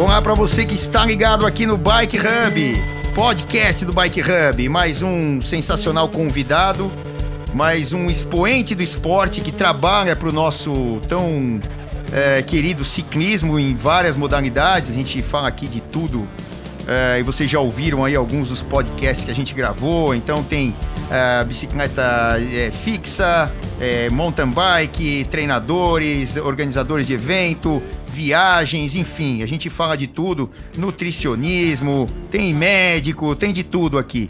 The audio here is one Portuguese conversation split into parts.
Olá para você que está ligado aqui no Bike Hub, podcast do Bike Hub. Mais um sensacional convidado, mais um expoente do esporte que trabalha para o nosso tão é, querido ciclismo em várias modalidades. A gente fala aqui de tudo é, e vocês já ouviram aí alguns dos podcasts que a gente gravou. Então tem é, bicicleta é, fixa, é, mountain bike, treinadores, organizadores de evento, viagens, enfim, a gente fala de tudo, nutricionismo, tem médico, tem de tudo aqui.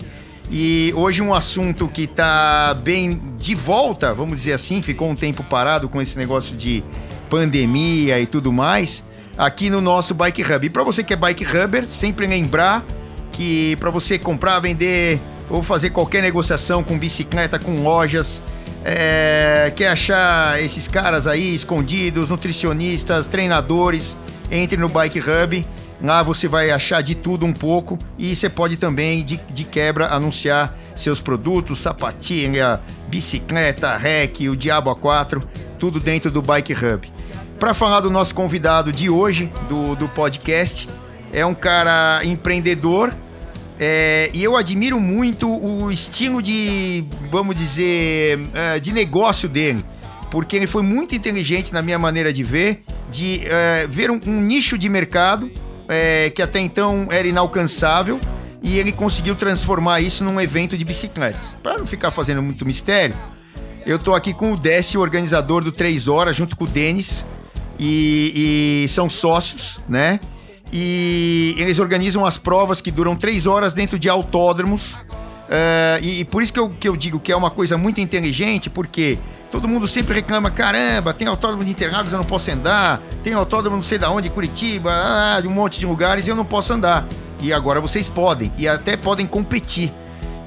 E hoje um assunto que está bem de volta, vamos dizer assim, ficou um tempo parado com esse negócio de pandemia e tudo mais, aqui no nosso Bike Hub. E para você que é Bike Hubber, sempre lembrar que para você comprar, vender ou fazer qualquer negociação com bicicleta, com lojas, é, quer achar esses caras aí escondidos, nutricionistas, treinadores, entre no Bike Hub. Lá você vai achar de tudo um pouco e você pode também, de, de quebra, anunciar seus produtos, sapatilha, bicicleta, rec, o Diabo A4, tudo dentro do Bike Hub. Para falar do nosso convidado de hoje, do, do podcast, é um cara empreendedor é, e eu admiro muito o estilo de, vamos dizer, é, de negócio dele. Porque ele foi muito inteligente na minha maneira de ver, de é, ver um, um, nicho de mercado é, que até então era inalcançável e ele conseguiu transformar isso num evento de bicicletas. Para não ficar fazendo muito mistério, eu tô aqui com o Décio, organizador do 3 Horas, junto com o Denis, e, e são sócios, né? E eles organizam as provas que duram três horas dentro de autódromos. Uh, e, e, por isso que eu, que eu digo que é uma coisa muito inteligente, porque todo mundo sempre reclama: caramba, tem autódromo de Interlagos, eu não posso andar, tem autódromo não sei da onde, Curitiba, ah, de um monte de lugares eu não posso andar. E agora vocês podem, e até podem competir.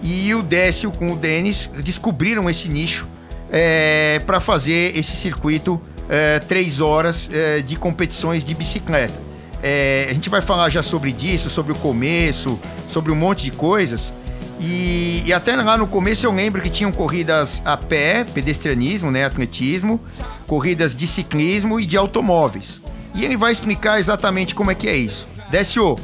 E o Décio com o Denis descobriram esse nicho é, para fazer esse circuito é, três horas é, de competições de bicicleta. É, a gente vai falar já sobre disso, sobre o começo, sobre um monte de coisas. E, e, até lá no começo eu lembro que tinham corridas a pé, pedestrianismo, né, atletismo, corridas de ciclismo e de automóveis. E ele vai explicar exatamente como é que é isso. Décio,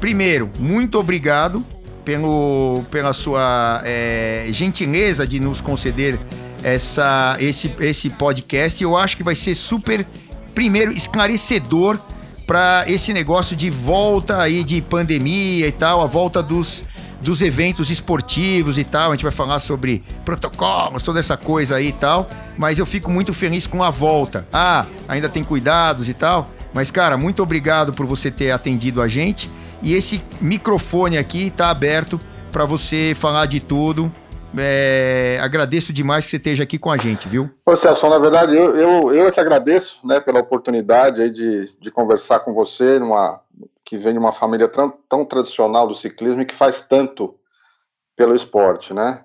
primeiro, muito obrigado pelo, pela sua é, gentileza de nos conceder essa, esse, esse podcast. Eu acho que vai ser super, primeiro, esclarecedor para esse negócio de volta aí de pandemia e tal, a volta dos, dos eventos esportivos e tal. A gente vai falar sobre protocolos, toda essa coisa aí e tal. Mas eu fico muito feliz com a volta. Ah, ainda tem cuidados e tal. Mas, cara, muito obrigado por você ter atendido a gente. E esse microfone aqui tá aberto para você falar de tudo é, agradeço demais que você esteja aqui com a gente, viu? Ô Celso, na verdade, eu, eu, eu é que agradeço né, pela oportunidade de, de conversar com você, numa, que vem de uma família tão, tão tradicional do ciclismo e que faz tanto pelo esporte, né?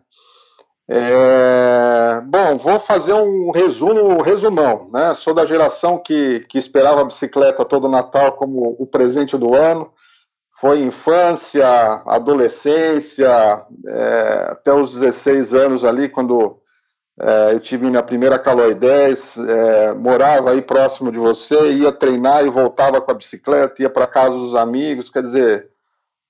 É, bom, vou fazer um resumo, resumão, né? Sou da geração que, que esperava a bicicleta todo Natal como o presente do ano foi infância, adolescência, é, até os 16 anos ali, quando é, eu tive minha primeira Caloi 10, é, morava aí próximo de você, ia treinar e voltava com a bicicleta, ia para casa dos amigos, quer dizer,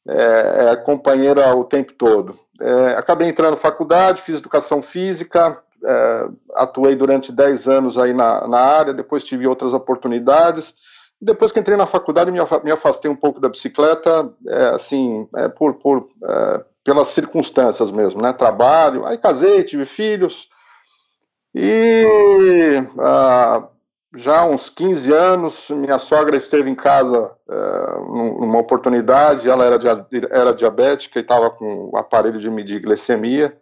é, é companheira o tempo todo. É, acabei entrando na faculdade, fiz educação física, é, atuei durante 10 anos aí na, na área, depois tive outras oportunidades, depois que entrei na faculdade, me afastei um pouco da bicicleta, é, assim, é, por, por é, pelas circunstâncias mesmo, né? Trabalho, aí casei, tive filhos, e ah, já há uns 15 anos, minha sogra esteve em casa é, numa oportunidade, ela era, era diabética e estava com o aparelho de medir glicemia,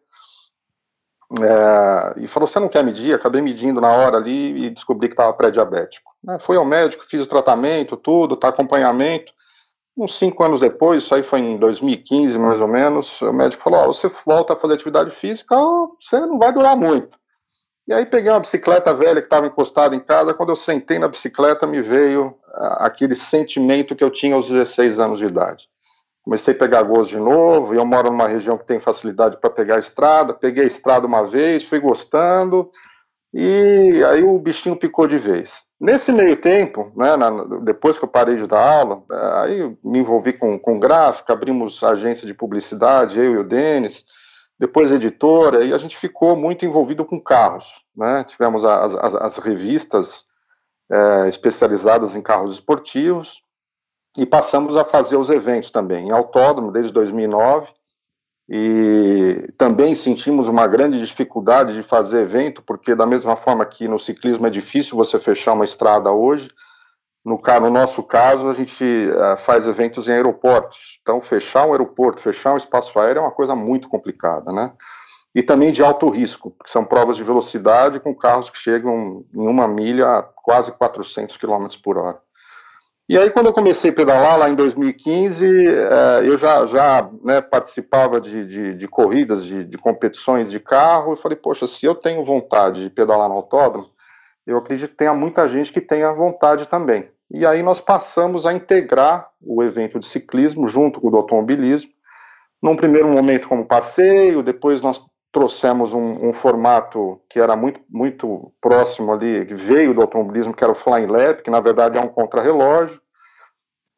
é, e falou: Você não quer medir? Acabei medindo na hora ali e descobri que estava pré-diabético. É, fui ao médico, fiz o tratamento, tudo, tá acompanhamento. Uns cinco anos depois, isso aí foi em 2015 mais ou menos, o médico falou: oh, Você volta a fazer atividade física, você não vai durar muito. E aí peguei uma bicicleta velha que estava encostada em casa. Quando eu sentei na bicicleta, me veio aquele sentimento que eu tinha aos 16 anos de idade comecei a pegar gosto de novo, e eu moro numa região que tem facilidade para pegar a estrada, peguei a estrada uma vez, fui gostando, e aí o bichinho picou de vez. Nesse meio tempo, né, na, depois que eu parei de dar aula, aí me envolvi com, com gráfica, abrimos agência de publicidade, eu e o Denis, depois editora, e a gente ficou muito envolvido com carros. Né? Tivemos as, as, as revistas é, especializadas em carros esportivos e passamos a fazer os eventos também, em autódromo, desde 2009, e também sentimos uma grande dificuldade de fazer evento, porque da mesma forma que no ciclismo é difícil você fechar uma estrada hoje, no, no nosso caso a gente uh, faz eventos em aeroportos, então fechar um aeroporto, fechar um espaço aéreo é uma coisa muito complicada, né? E também de alto risco, porque são provas de velocidade com carros que chegam em uma milha a quase 400 km por hora. E aí, quando eu comecei a pedalar, lá em 2015, eh, eu já, já né, participava de, de, de corridas, de, de, competições de carro, e falei, poxa, se eu tenho vontade de pedalar no autódromo, eu acredito que tenha muita gente que tenha vontade também. E aí nós passamos a integrar o evento de ciclismo junto com o do automobilismo, num primeiro momento como passeio, depois nós trouxemos um, um, formato que era muito, muito próximo ali, que veio do automobilismo, que era o Flying Lap, que na verdade é um contrarrelógio.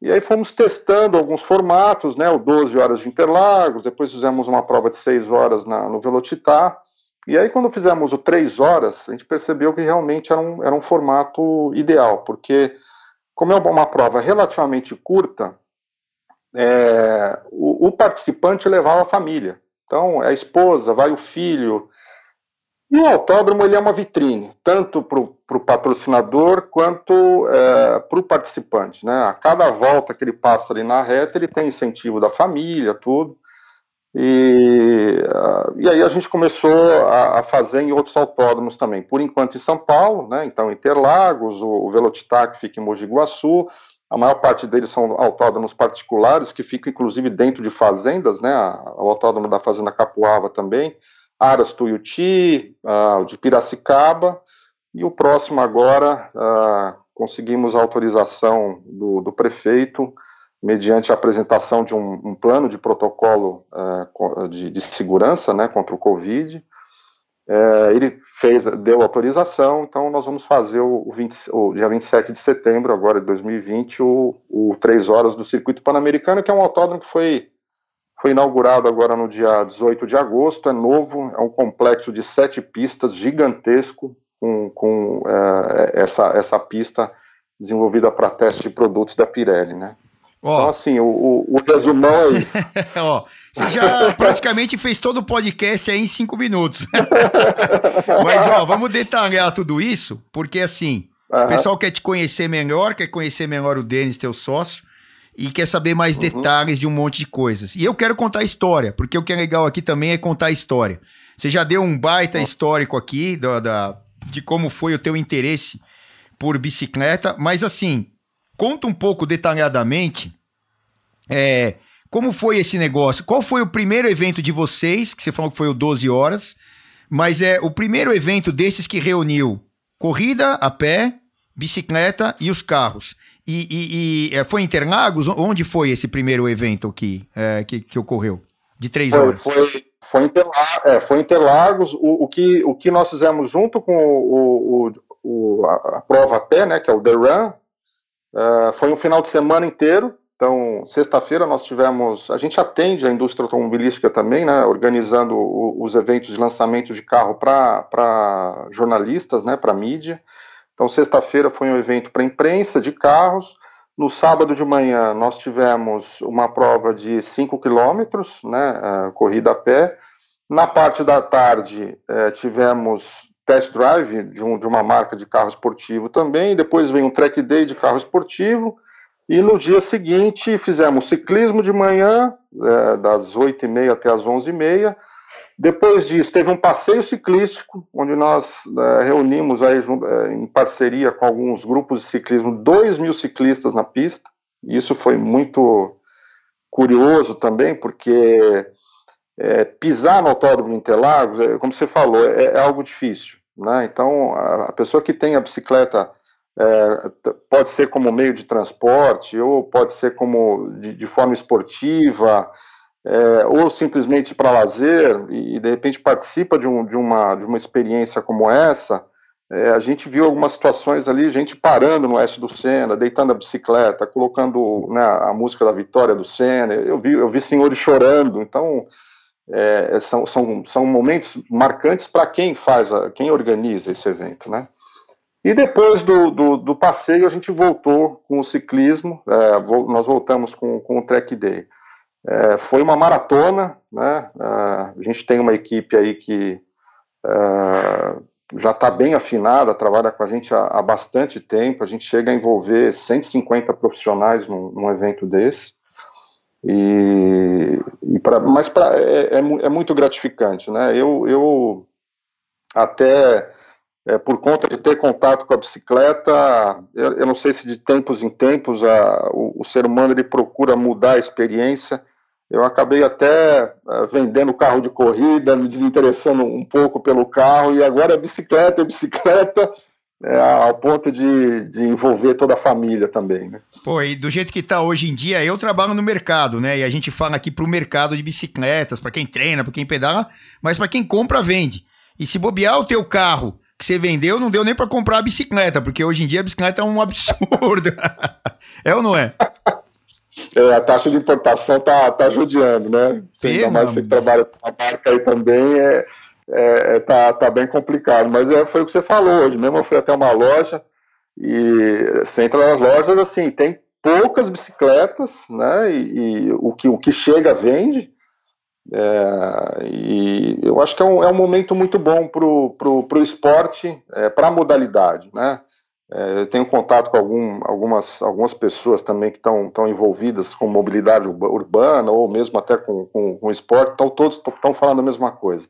E aí fomos testando alguns formatos, né, o 12 horas de Interlagos, depois fizemos uma prova de 6 horas na, no Velocitar, e aí quando fizemos o 3 horas, a gente percebeu que realmente era um, era um formato ideal, porque como é uma prova relativamente curta, é, o, o participante levava a família. Então, é a esposa, vai o filho. E o autódromo ele é uma vitrine, tanto para o patrocinador quanto é, para o participante. Né? A cada volta que ele passa ali na reta, ele tem incentivo da família, tudo. E, uh, e aí a gente começou a, a, fazer em outros autódromos também. Por enquanto em São Paulo, né? então Interlagos, o, o fica em Mogi Guaçu, a maior parte deles são autódromos particulares, que ficam inclusive dentro de fazendas, né? O autódromo da Fazenda Capuava também, Aras Tuiuti, uh, de Piracicaba, e o próximo agora uh, conseguimos a autorização do, do, prefeito, mediante a apresentação de um, um plano de protocolo uh, de, de, segurança né, contra o Covid, é, ele fez, deu autorização, então nós vamos fazer o, o, 20, o, dia 27 de setembro, agora de 2020, o, o 3 horas do Circuito Pan-Americano, que é um autódromo que foi, foi inaugurado agora no dia 18 de agosto, é novo, é um complexo de sete pistas, gigantesco, com, com é, essa, essa pista desenvolvida para teste de produtos da Pirelli, né? Oh. Então, assim, o, o, o resumão é isso. oh. Você já praticamente fez todo o podcast aí em cinco minutos. Mas, ó, vamos detalhar tudo isso, porque assim, uhum. o pessoal quer te conhecer melhor, quer conhecer melhor o Denis, teu sócio, e quer saber mais uhum. detalhes de um monte de coisas. E eu quero contar a história, porque o que é legal aqui também é contar a história. Você já deu um baita uhum. histórico aqui da, da, de como foi o teu interesse por bicicleta, mas assim, conta um pouco detalhadamente. É, como foi esse negócio? Qual foi o primeiro evento de vocês, que você falou que foi o 12 horas, mas é o primeiro evento desses que reuniu corrida a pé, bicicleta e os carros. E, e, e é, foi em Interlagos? Onde foi esse primeiro evento aqui, é, que, que ocorreu? De três horas? Foi, foi, foi, Interlagos, é, foi Interlagos. O, o, que, o que nós fizemos junto com o, o, o a, a, prova a pé, né, que é o The Run, uh, foi um final de semana inteiro. Então, sexta-feira nós tivemos, a gente atende a indústria automobilística também, né, organizando o, os eventos de lançamento de carro para jornalistas, né, para mídia. Então, sexta-feira foi um evento para imprensa de carros. No sábado de manhã nós tivemos uma prova de 5 quilômetros, né, uh, corrida a pé. Na parte da tarde uh, tivemos test drive de, um, de uma marca de carro esportivo também. Depois vem um track day de carro esportivo e no dia seguinte fizemos ciclismo de manhã, é, das 8h30 até as 11h30. Depois disso, teve um passeio ciclístico, onde nós é, reunimos aí, é, em parceria com alguns grupos de ciclismo, 2 mil ciclistas na pista. Isso foi muito curioso também, porque é, pisar no autódromo Interlagos, é, como você falou, é, é algo difícil. Né? Então, a pessoa que tem a bicicleta é, pode ser como meio de transporte, ou pode ser como de, de forma esportiva, é, ou simplesmente para lazer, e, de repente participa de, um, de, uma, de uma experiência como essa, é, a gente viu algumas situações ali, gente parando no oeste do Senna, deitando a bicicleta, colocando né, a música da vitória do Senna. Eu vi, eu vi senhores chorando. Então, é, são, são, são momentos marcantes para quem faz, a, quem organiza esse evento, né? E depois do, do, do, passeio, a gente voltou com o ciclismo, é, nós voltamos com, com o Track Day. É, foi uma maratona, né? É, a gente tem uma equipe aí que é, já está bem afinada, trabalha com a gente há, há, bastante tempo, a gente chega a envolver 150 profissionais num, num evento desse. E, e pra, mas pra, é, é, é, muito gratificante, né? Eu, eu até é, por conta de ter contato com a bicicleta, eu, eu não sei se de tempos em tempos a, o, o, ser humano ele procura mudar a experiência. Eu acabei até uh, vendendo carro de corrida, me desinteressando um pouco pelo carro, e agora é bicicleta, é bicicleta, é, ao ponto de, de envolver toda a família também, né? Pô, e do jeito que está hoje em dia, eu trabalho no mercado, né? E a gente fala aqui para o mercado de bicicletas, para quem treina, para quem pedala, mas para quem compra, vende. E se bobear o teu carro que você vendeu, não deu nem para comprar a bicicleta, porque hoje em dia a bicicleta é um absurdo. é ou não é? é? a taxa de importação tá, tá judiando, né? Ainda mais você que trabalha com a marca aí também, é, é, é, tá, tá bem complicado. Mas é, foi o que você falou hoje mesmo. Eu fui até uma loja e você entra nas lojas, assim, tem poucas bicicletas, né? E, e o, que, o que chega vende. É, e eu acho que é um, é um momento muito bom para o esporte, é, para a modalidade. Né? É, eu tenho contato com algum, algumas, algumas pessoas também que estão envolvidas com mobilidade urbana ou mesmo até com, com, com esporte, então todos estão falando a mesma coisa,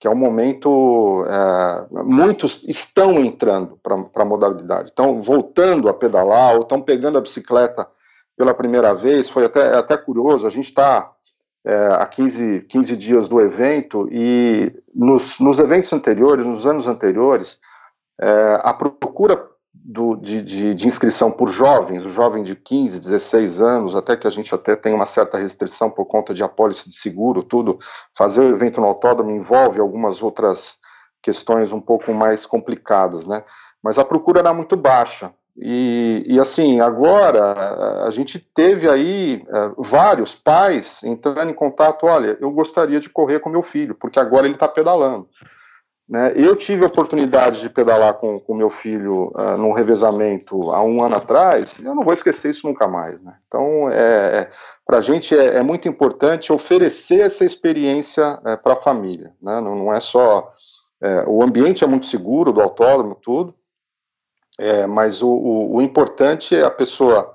que é um momento, é, muitos estão entrando para a modalidade, estão voltando a pedalar ou estão pegando a bicicleta pela primeira vez, foi até, é até curioso, a gente está é, há 15, 15 dias do evento e nos, nos eventos anteriores, nos anos anteriores, é, a procura do, de, de, de, inscrição por jovens, o jovem de 15, 16 anos, até que a gente até tem uma certa restrição por conta de apólice de seguro, tudo, fazer o evento no autódromo envolve algumas outras questões um pouco mais complicadas, né? Mas a procura era muito baixa. E, e, assim, agora a gente teve aí uh, vários pais entrando em contato, olha, eu gostaria de correr com meu filho, porque agora ele está pedalando. Né? Eu tive a oportunidade de pedalar com, com meu filho uh, num revezamento há um ano atrás, eu não vou esquecer isso nunca mais. Né? Então, é, é para a gente é, é, muito importante oferecer essa experiência é, para a família. Né? Não, não, é só. É, o ambiente é muito seguro do autódromo, tudo, é, mas o, o, o, importante é a pessoa,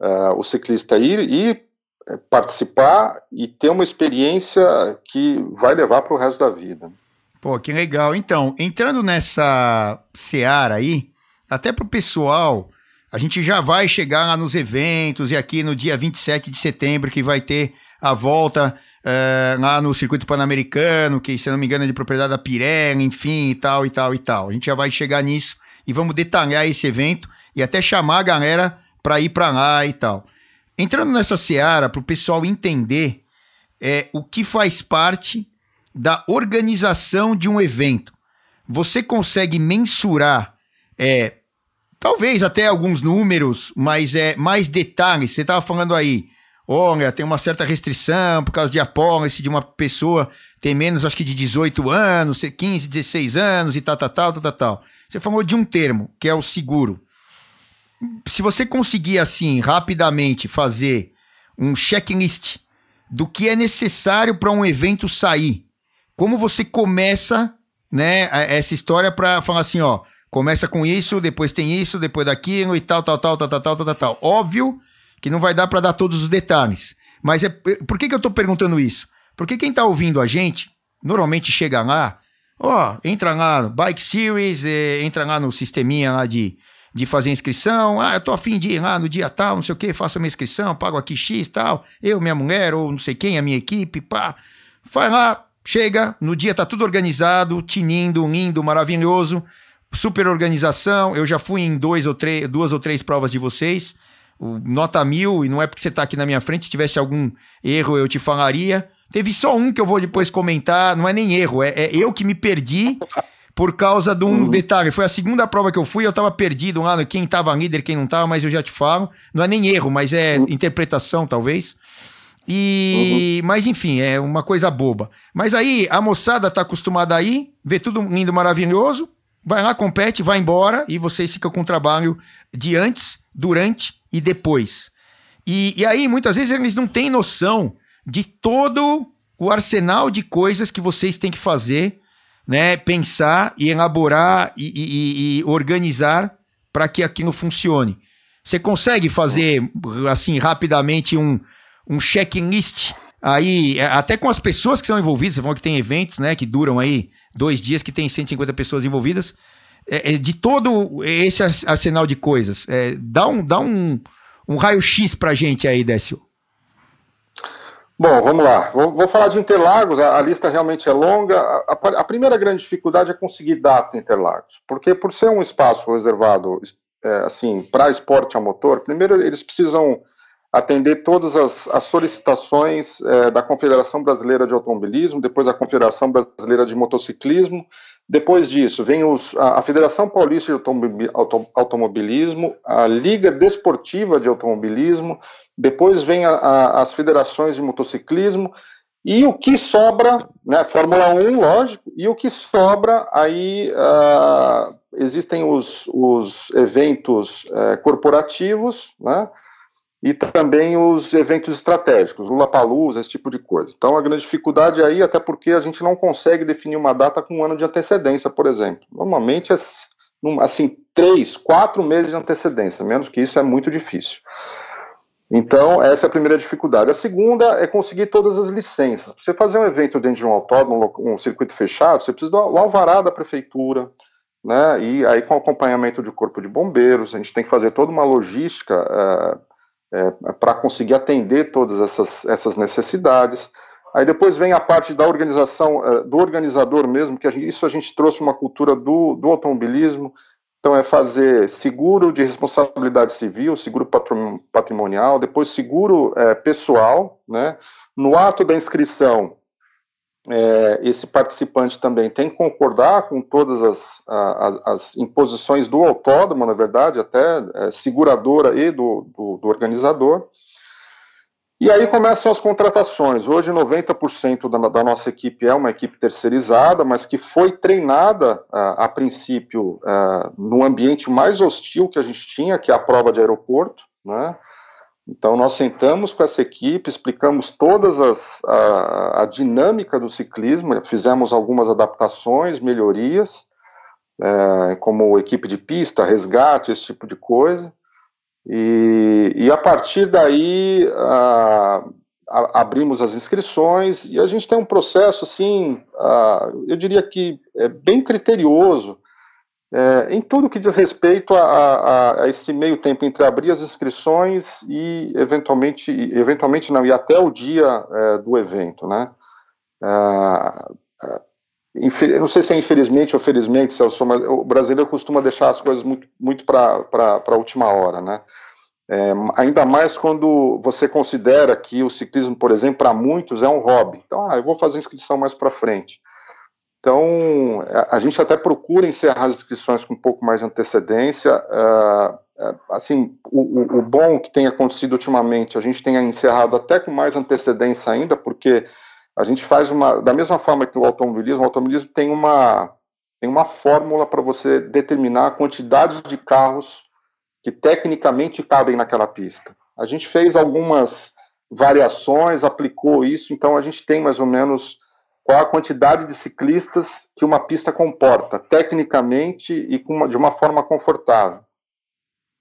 uh, o ciclista ir e é, participar e ter uma experiência que vai levar para o resto da vida. Pô, que legal. Então, entrando nessa seara aí, até para o pessoal, a gente já vai chegar lá nos eventos e aqui no dia 27 de setembro que vai ter a volta é, lá no circuito pan-americano, que se não me engano é de propriedade da Pirelli, enfim, e tal, e tal, e tal. A gente já vai chegar nisso e vamos detalhar esse evento e até chamar a galera para ir para lá e tal. Entrando nessa seara, para o pessoal entender é, o que faz parte da organização de um evento. Você consegue mensurar, é, talvez até alguns números, mas é mais detalhes. Você estava falando aí, olha, tem uma certa restrição por causa de apólice de uma pessoa tem menos, acho que de 18 anos, 15, 16 anos e tal, tal, tal, tal, tal. Você falou de um termo, que é o seguro. Se você conseguir, assim, rapidamente fazer um checklist do que é necessário para um evento sair, como você começa, né, essa história para falar assim, ó, começa com isso, depois tem isso, depois daquilo e tal, tal, tal, tal, tal, tal, tal, tal. Óbvio que não vai dar para dar todos os detalhes. Mas é, por que, que eu estou perguntando isso? Porque quem está ouvindo a gente, normalmente chega lá Ó, entra lá no Bike Series, é, entra lá no sisteminha lá de, de fazer inscrição. Ah, eu tô afim de ir lá no dia tal, não sei o que, faço minha inscrição, pago aqui X tal. Eu, minha mulher, ou não sei quem, a minha equipe, pá. Vai lá, chega, no dia tá tudo organizado, tinindo, lindo, maravilhoso. Super organização. Eu já fui em dois ou três, duas ou três provas de vocês. Nota mil, e não é porque você tá aqui na minha frente, se tivesse algum erro eu te falaria. Teve só um que eu vou depois comentar, não é nem erro, é, é eu que me perdi, por causa de um uhum. detalhe. Foi a segunda prova que eu fui, eu tava perdido lá, quem tava líder, quem não tava, mas eu já te falo. Não é nem erro, mas é uhum. interpretação, talvez. E, uhum. mas enfim, é uma coisa boba. Mas aí a moçada tá acostumada aí, vê tudo lindo, maravilhoso, vai lá, compete, vai embora e vocês ficam com o trabalho de antes, durante e depois. E, e aí muitas vezes eles não têm noção de todo o arsenal de coisas que vocês têm que fazer, né? Pensar e elaborar e, e, e organizar para que aquilo funcione. Você consegue fazer assim rapidamente um um checklist aí, é, até com as pessoas que são envolvidas, você falou que tem eventos, né, que duram aí dois dias, que tem 150 pessoas envolvidas, é, é, de todo esse arsenal de coisas, é, dá um, dá um, um raio-x pra gente aí, Décio. Bom, vamos lá. Vou, vou falar de Interlagos, a, a, lista realmente é longa. A, a, a, primeira grande dificuldade é conseguir data Interlagos, porque por ser um espaço reservado é, assim para esporte a motor, primeiro eles precisam atender todas as, as solicitações é, da Confederação Brasileira de Automobilismo, depois a Confederação Brasileira de Motociclismo, depois disso vem os, a, Federação Paulista de Automobilismo, a Liga Desportiva de Automobilismo, depois vem a, a, as federações de motociclismo, e o que sobra, né, Fórmula 1, lógico, e o que sobra, aí uh, existem os, os eventos uh, corporativos, né, e também os eventos estratégicos, Lula Palusa, esse tipo de coisa. Então a grande dificuldade aí, até porque a gente não consegue definir uma data com um ano de antecedência, por exemplo. Normalmente é assim, três, quatro meses de antecedência, menos que isso é muito difícil. Então, essa é a primeira dificuldade. A segunda é conseguir todas as licenças. Pra você fazer um evento dentro de um autódromo, um circuito fechado, você precisa do alvará da prefeitura, né? E aí com acompanhamento de corpo de bombeiros, a gente tem que fazer toda uma logística uh, é, para conseguir atender todas essas, essas necessidades. Aí depois vem a parte da organização, é, do organizador mesmo, que a gente, isso a gente trouxe uma cultura do, do automobilismo, então é fazer seguro de responsabilidade civil, seguro patrimonial, depois seguro é, pessoal, né? No ato da inscrição, é, esse participante também tem que concordar com todas as, as, as imposições do autódromo, na verdade, até é, seguradora e do, do, do, organizador. E aí começam as contratações. Hoje, 90% da, da, nossa equipe é uma equipe terceirizada, mas que foi treinada, a, a princípio, a, no ambiente mais hostil que a gente tinha, que é a prova de aeroporto, né? Então, nós sentamos com essa equipe, explicamos todas as a, a dinâmica do ciclismo, fizemos algumas adaptações, melhorias, é, como equipe de pista, resgate, esse tipo de coisa. E, e a partir daí a, a, abrimos as inscrições e a gente tem um processo assim, eu diria que é bem criterioso é, em tudo que diz respeito a, a, a, esse meio tempo entre abrir as inscrições e eventualmente, eventualmente não, e até o dia é, do evento, né? É, é não sei se é infelizmente ou felizmente, Celso, mas o brasileiro costuma deixar as coisas muito, muito para a última hora, né? É, ainda mais quando você considera que o ciclismo, por exemplo, para muitos é um hobby. Então, ah, eu vou fazer inscrição mais para frente. Então, a gente até procura encerrar as inscrições com um pouco mais de antecedência. Uh, assim, o, o, bom que tem acontecido ultimamente, a gente tem encerrado até com mais antecedência ainda, porque a gente faz uma, da mesma forma que o automobilismo, o automobilismo tem uma, tem uma fórmula para você determinar a quantidade de carros que tecnicamente cabem naquela pista. A gente fez algumas variações, aplicou isso, então a gente tem mais ou menos qual a quantidade de ciclistas que uma pista comporta, tecnicamente e uma, de uma forma confortável.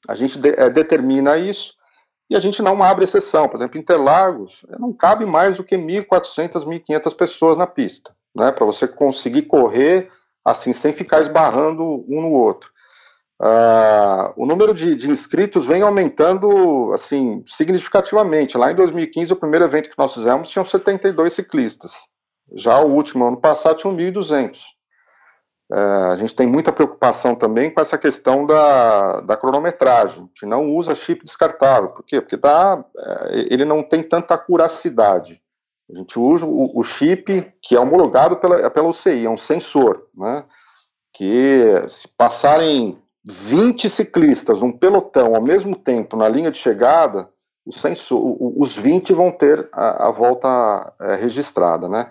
A gente de, é, determina isso e a gente não abre exceção. Por exemplo, Interlagos não cabe mais do que 1.400, 1.500 pessoas na pista, né, para você conseguir correr assim, sem ficar esbarrando um no outro. Uh, o número de, de, inscritos vem aumentando assim significativamente. Lá em 2015, o primeiro evento que nós fizemos, tinham 72 ciclistas. Já o último ano passado tinha 1.200. É, a gente tem muita preocupação também com essa questão da, da cronometragem. A gente não usa chip descartável. Por quê? Porque dá, é, ele não tem tanta curacidade. A gente usa o, o chip que é homologado pela, pela UCI, é um sensor. Né? que se passarem 20 ciclistas, um pelotão ao mesmo tempo na linha de chegada, os 20 vão ter a, a volta é, registrada, né?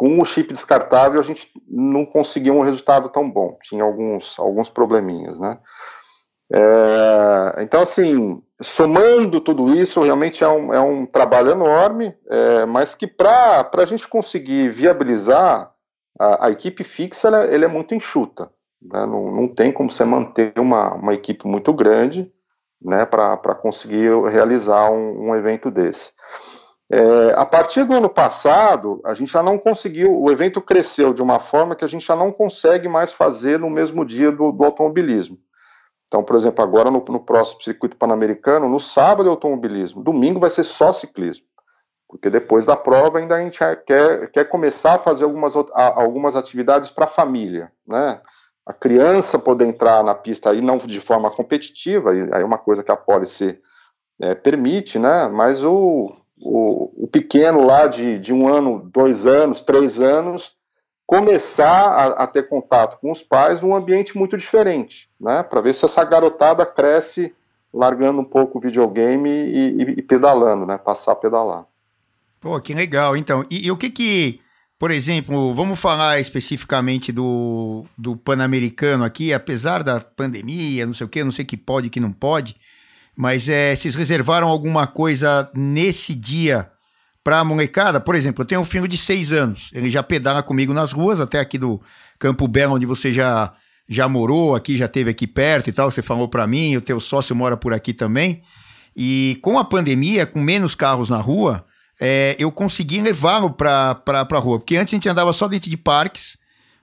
Com o chip descartável a gente não conseguiu um resultado tão bom, tinha alguns, alguns probleminhas, né? É, então, assim, somando tudo isso, realmente é um, é um trabalho enorme, é, mas que para a gente conseguir viabilizar a, a equipe fixa, ela, é, muito enxuta. Né? Não, não tem como você manter uma, uma equipe muito grande né, para conseguir realizar um, um evento desse. É, a partir do ano passado, a gente já não conseguiu, o evento cresceu de uma forma que a gente já não consegue mais fazer no mesmo dia do, do automobilismo. Então, por exemplo, agora no, no próximo circuito pan-americano, no sábado é automobilismo, domingo vai ser só ciclismo. Porque depois da prova ainda a gente quer, quer começar a fazer algumas, algumas atividades para a família, né? a criança poder entrar na pista aí não de forma competitiva, aí é uma coisa que a policy é, permite, né? Mas o, o, pequeno lá de, de um ano, dois anos, três anos, começar a, a ter contato com os pais num ambiente muito diferente, né? Para ver se essa garotada cresce largando um pouco o videogame e, e, e pedalando, né? Passar a pedalar. Pô, que legal. Então, e, e o que que por exemplo, vamos falar especificamente do, do Pan-Americano aqui, apesar da pandemia, não sei o que, não sei que pode que não pode, mas é, vocês reservaram alguma coisa nesse dia para a molecada? Por exemplo, eu tenho um filho de seis anos, ele já pedala comigo nas ruas, até aqui do Campo Belo, onde você já, já morou, aqui já teve aqui perto e tal, você falou para mim, o teu sócio mora por aqui também, e com a pandemia, com menos carros na rua, é, eu consegui levá-lo para a rua. Porque antes a gente andava só dentro de parques,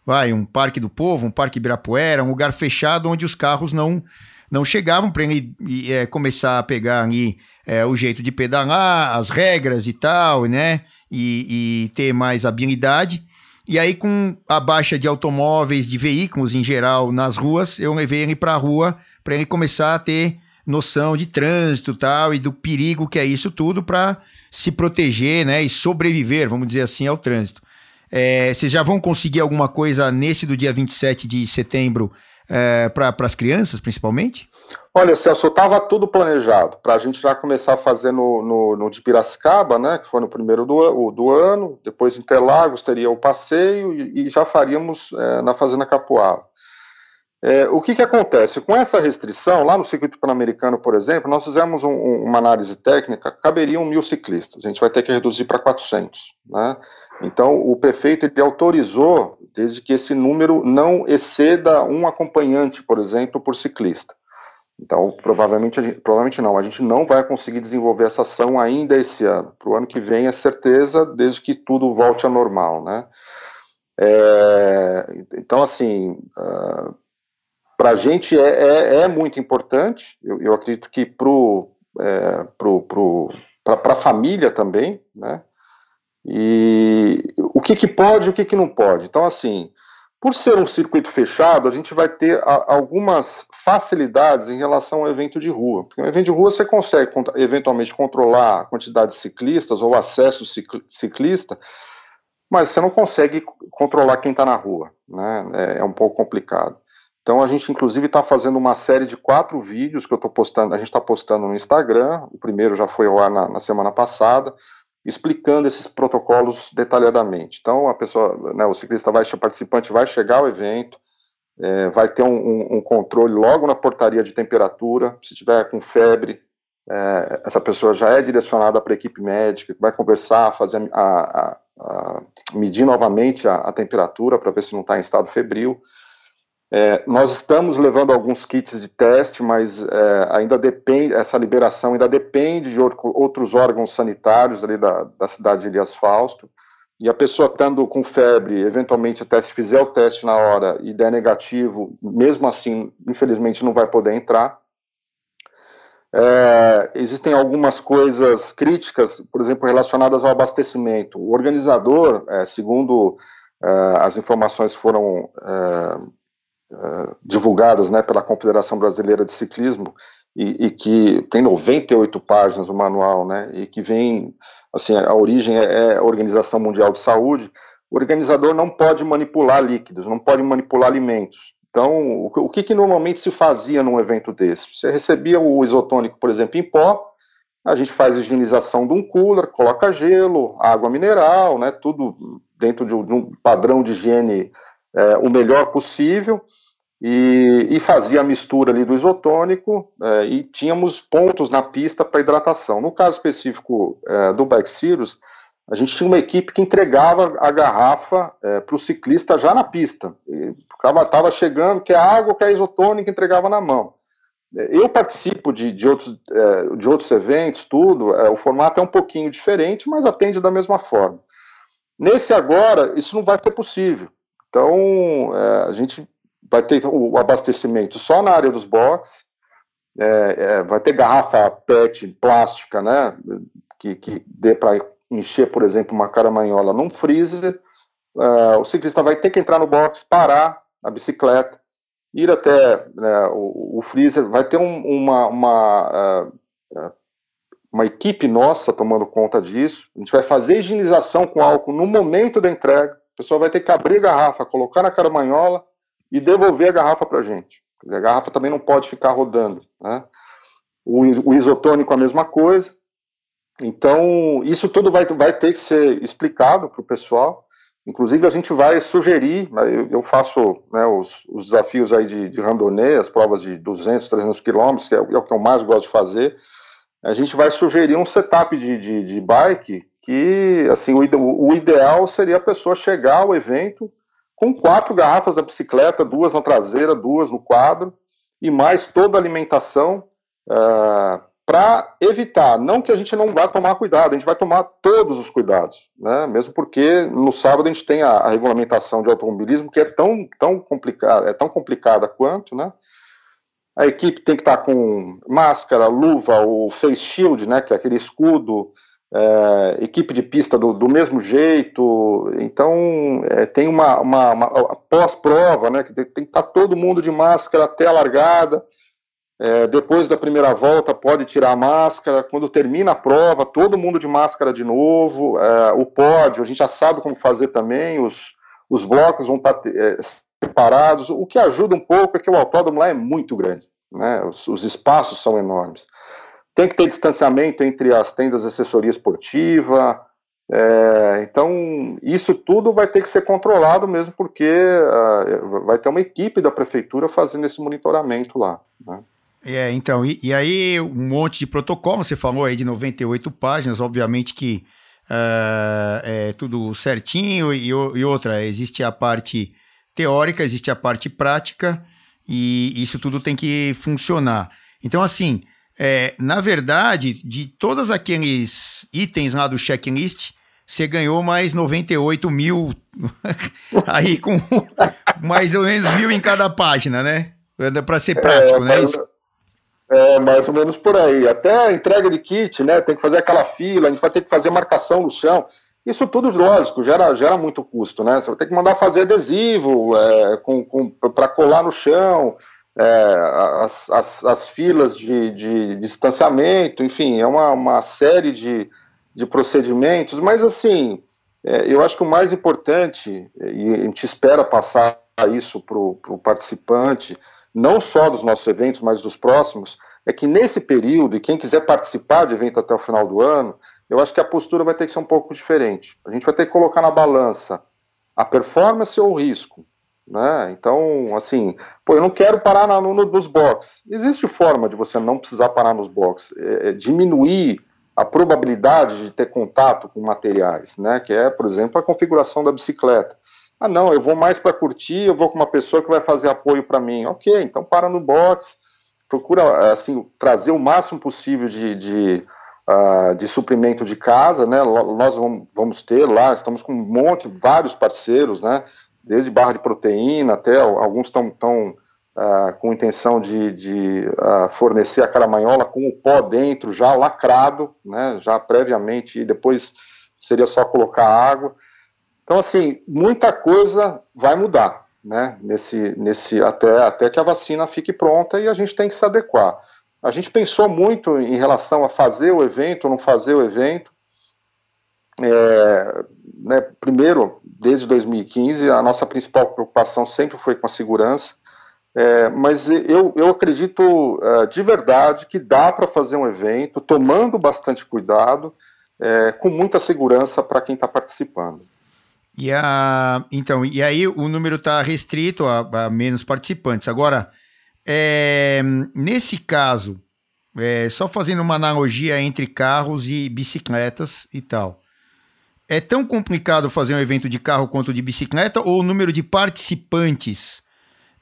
vai, um parque do povo, um parque Ibirapuera, um lugar fechado onde os carros não não chegavam para ele é, começar a pegar ali é, o jeito de pedalar, as regras e tal, né? E, e, ter mais habilidade. E aí, com a baixa de automóveis, de veículos em geral nas ruas, eu levei ele para a rua para ele começar a ter noção de trânsito tal e do perigo que é isso tudo para se proteger né, e sobreviver, vamos dizer assim, ao trânsito. É, vocês já vão conseguir alguma coisa nesse do dia 27 de setembro é, para as crianças, principalmente? Olha, Celso, estava tudo planejado para a gente já começar a fazer no, no, no, de Piracicaba, né, que foi no primeiro do, do ano, depois Interlagos teria o passeio e, e já faríamos é, na Fazenda Capoava. É, o que, que acontece? Com essa restrição, lá no circuito pan-americano, por exemplo, nós fizemos um, um, uma análise técnica, caberiam mil ciclistas, a gente vai ter que reduzir para 400. Né? Então, o prefeito ele autorizou, desde que esse número não exceda um acompanhante, por exemplo, por ciclista. Então, provavelmente, provavelmente não, a gente não vai conseguir desenvolver essa ação ainda esse ano. Para o ano que vem é certeza, desde que tudo volte ao normal. Né? É, então, assim. Uh, para a gente é, é, é, muito importante. Eu, eu acredito que para é, pro, pro, a família também, né? E o que, que pode e o que, que não pode. Então, assim, por ser um circuito fechado, a gente vai ter a, algumas facilidades em relação ao evento de rua. Porque um evento de rua você consegue eventualmente controlar a quantidade de ciclistas ou acesso ciclista, mas você não consegue controlar quem está na rua. Né? É, é um pouco complicado. Então a gente inclusive está fazendo uma série de quatro vídeos que eu estou postando, a gente está postando no Instagram, o primeiro já foi ao ar na, na, semana passada, explicando esses protocolos detalhadamente. Então a pessoa, né, o ciclista vai, o participante vai chegar ao evento, é, vai ter um, um, um, controle logo na portaria de temperatura, se tiver com febre, é, essa pessoa já é direcionada para a equipe médica, vai conversar, fazer a, a, a medir novamente a, a temperatura para ver se não está em estado febril. É, nós estamos levando alguns kits de teste, mas é, ainda depende, essa liberação ainda depende de outros órgãos sanitários ali da, da cidade de Elias Fausto. E a pessoa estando com febre, eventualmente até se fizer o teste na hora e der negativo, mesmo assim, infelizmente não vai poder entrar. É, existem algumas coisas críticas, por exemplo, relacionadas ao abastecimento. O organizador, é, segundo é, as informações que foram é, uh, divulgadas né, pela Confederação Brasileira de Ciclismo e, e, que tem 98 páginas o manual, né, e que vem, assim, a origem é, é a Organização Mundial de Saúde, o organizador não pode manipular líquidos, não pode manipular alimentos. Então, o que, que normalmente se fazia num evento desse? Você recebia o isotônico, por exemplo, em pó, a gente faz a higienização de um cooler, coloca gelo, água mineral, né, tudo dentro de um padrão de higiene é, o melhor possível, e, e, fazia a mistura ali do isotônico é, e tínhamos pontos na pista para hidratação. No caso específico é, do Bike Sirius, a gente tinha uma equipe que entregava a garrafa é, para o ciclista já na pista. Estava chegando, quer água, quer isotônico, entregava na mão. Eu participo de, de, outros, é, de outros eventos, tudo, é, o formato é um pouquinho diferente, mas atende da mesma forma. Nesse agora, isso não vai ser possível. Então, é, a gente vai ter o abastecimento só na área dos boxes, é, é, vai ter garrafa PET plástica, né, que, que dê para encher, por exemplo, uma caramanhola num freezer. Uh, o ciclista vai ter que entrar no box, parar a bicicleta, ir até né, o, o, freezer, vai ter um, uma, uma, uh, uma equipe nossa tomando conta disso. A gente vai fazer higienização com álcool no momento da entrega. A pessoa vai ter que abrir a garrafa, colocar na caramanhola e devolver a garrafa para a gente. A garrafa também não pode ficar rodando. Né? O, o isotônico a mesma coisa. Então, isso tudo vai, vai ter que ser explicado para o pessoal. Inclusive, a gente vai sugerir, né, eu, faço né, os, os, desafios aí de, de randonê, as provas de 200, 300 quilômetros, que é, é, o que eu mais gosto de fazer. A gente vai sugerir um setup de, de, de bike que, assim, o, ideal seria a pessoa chegar ao evento com quatro garrafas da bicicleta, duas na traseira, duas no quadro, e mais toda a alimentação uh, para evitar, não que a gente não vá tomar cuidado, a gente vai tomar todos os cuidados, né? mesmo porque no sábado a gente tem a, a regulamentação de automobilismo que é tão, tão complicada, é tão complicada quanto, né? A equipe tem que estar com máscara, luva, o face shield, né, que é aquele escudo, é, equipe de pista do, do mesmo jeito, então é, tem uma, uma, uma pós-prova, né, que tem, que estar todo mundo de máscara até a largada, é, depois da primeira volta, pode tirar a máscara. Quando termina a prova, todo mundo de máscara de novo. É, o pódio, a gente já sabe como fazer também. Os, os blocos vão estar é, separados. O que ajuda um pouco é que o autódromo lá é muito grande. Né? Os, os espaços são enormes. Tem que ter distanciamento entre as tendas de assessoria esportiva. É, então, isso tudo vai ter que ser controlado mesmo, porque uh, vai ter uma equipe da prefeitura fazendo esse monitoramento lá. Né? É, então, e, e, aí um monte de protocolo, você falou aí de 98 páginas, obviamente que uh, é tudo certinho, e, e, outra, existe a parte teórica, existe a parte prática, e isso tudo tem que funcionar. Então, assim, é, na verdade, de todos aqueles itens lá do checklist, você ganhou mais 98 mil, aí com mais ou menos mil em cada página, né? Para ser prático, é, né? É, mais ou menos por aí. Até a entrega de kit, né? Tem que fazer aquela fila, a gente vai ter que fazer marcação no chão. Isso tudo, lógico, gera, gera muito custo, né? Você vai ter que mandar fazer adesivo é, com, com para colar no chão, é, as, as, as, filas de, de, distanciamento, enfim, é uma, uma série de, de procedimentos, mas assim, é, eu acho que o mais importante, e a gente espera passar isso para o participante, não só dos nossos eventos, mas dos próximos, é que nesse período, e quem quiser participar de evento até o final do ano, eu acho que a postura vai ter que ser um pouco diferente. A gente vai ter que colocar na balança a performance ou o risco. Né? Então, assim, pô, eu não quero parar na, no, nos boxes. Existe forma de você não precisar parar nos boxes, é, é diminuir a probabilidade de ter contato com materiais, né? Que é, por exemplo, a configuração da bicicleta. Ah, não, eu vou mais para curtir, eu vou com uma pessoa que vai fazer apoio para mim. Ok, então para no box, procura assim trazer o máximo possível de, de, uh, de suprimento de casa, né? Nós vamos ter lá, estamos com um monte, vários parceiros, né? Desde barra de proteína até alguns estão tão, uh, com intenção de, de uh, fornecer a caramanhola com o pó dentro já lacrado, né? Já previamente e depois seria só colocar água. Então, assim, muita coisa vai mudar, né? Nesse, nesse, até, até que a vacina fique pronta e a gente tem que se adequar. A gente pensou muito em relação a fazer o evento ou não fazer o evento. É, né, primeiro, desde 2015, a nossa principal preocupação sempre foi com a segurança, é, mas eu, eu acredito é, de verdade que dá para fazer um evento tomando bastante cuidado, é, com muita segurança para quem está participando. E, a, então, e aí o número está restrito a, a, menos participantes. Agora, é, nesse caso, é, só fazendo uma analogia entre carros e bicicletas e tal. É tão complicado fazer um evento de carro quanto de bicicleta ou o número de participantes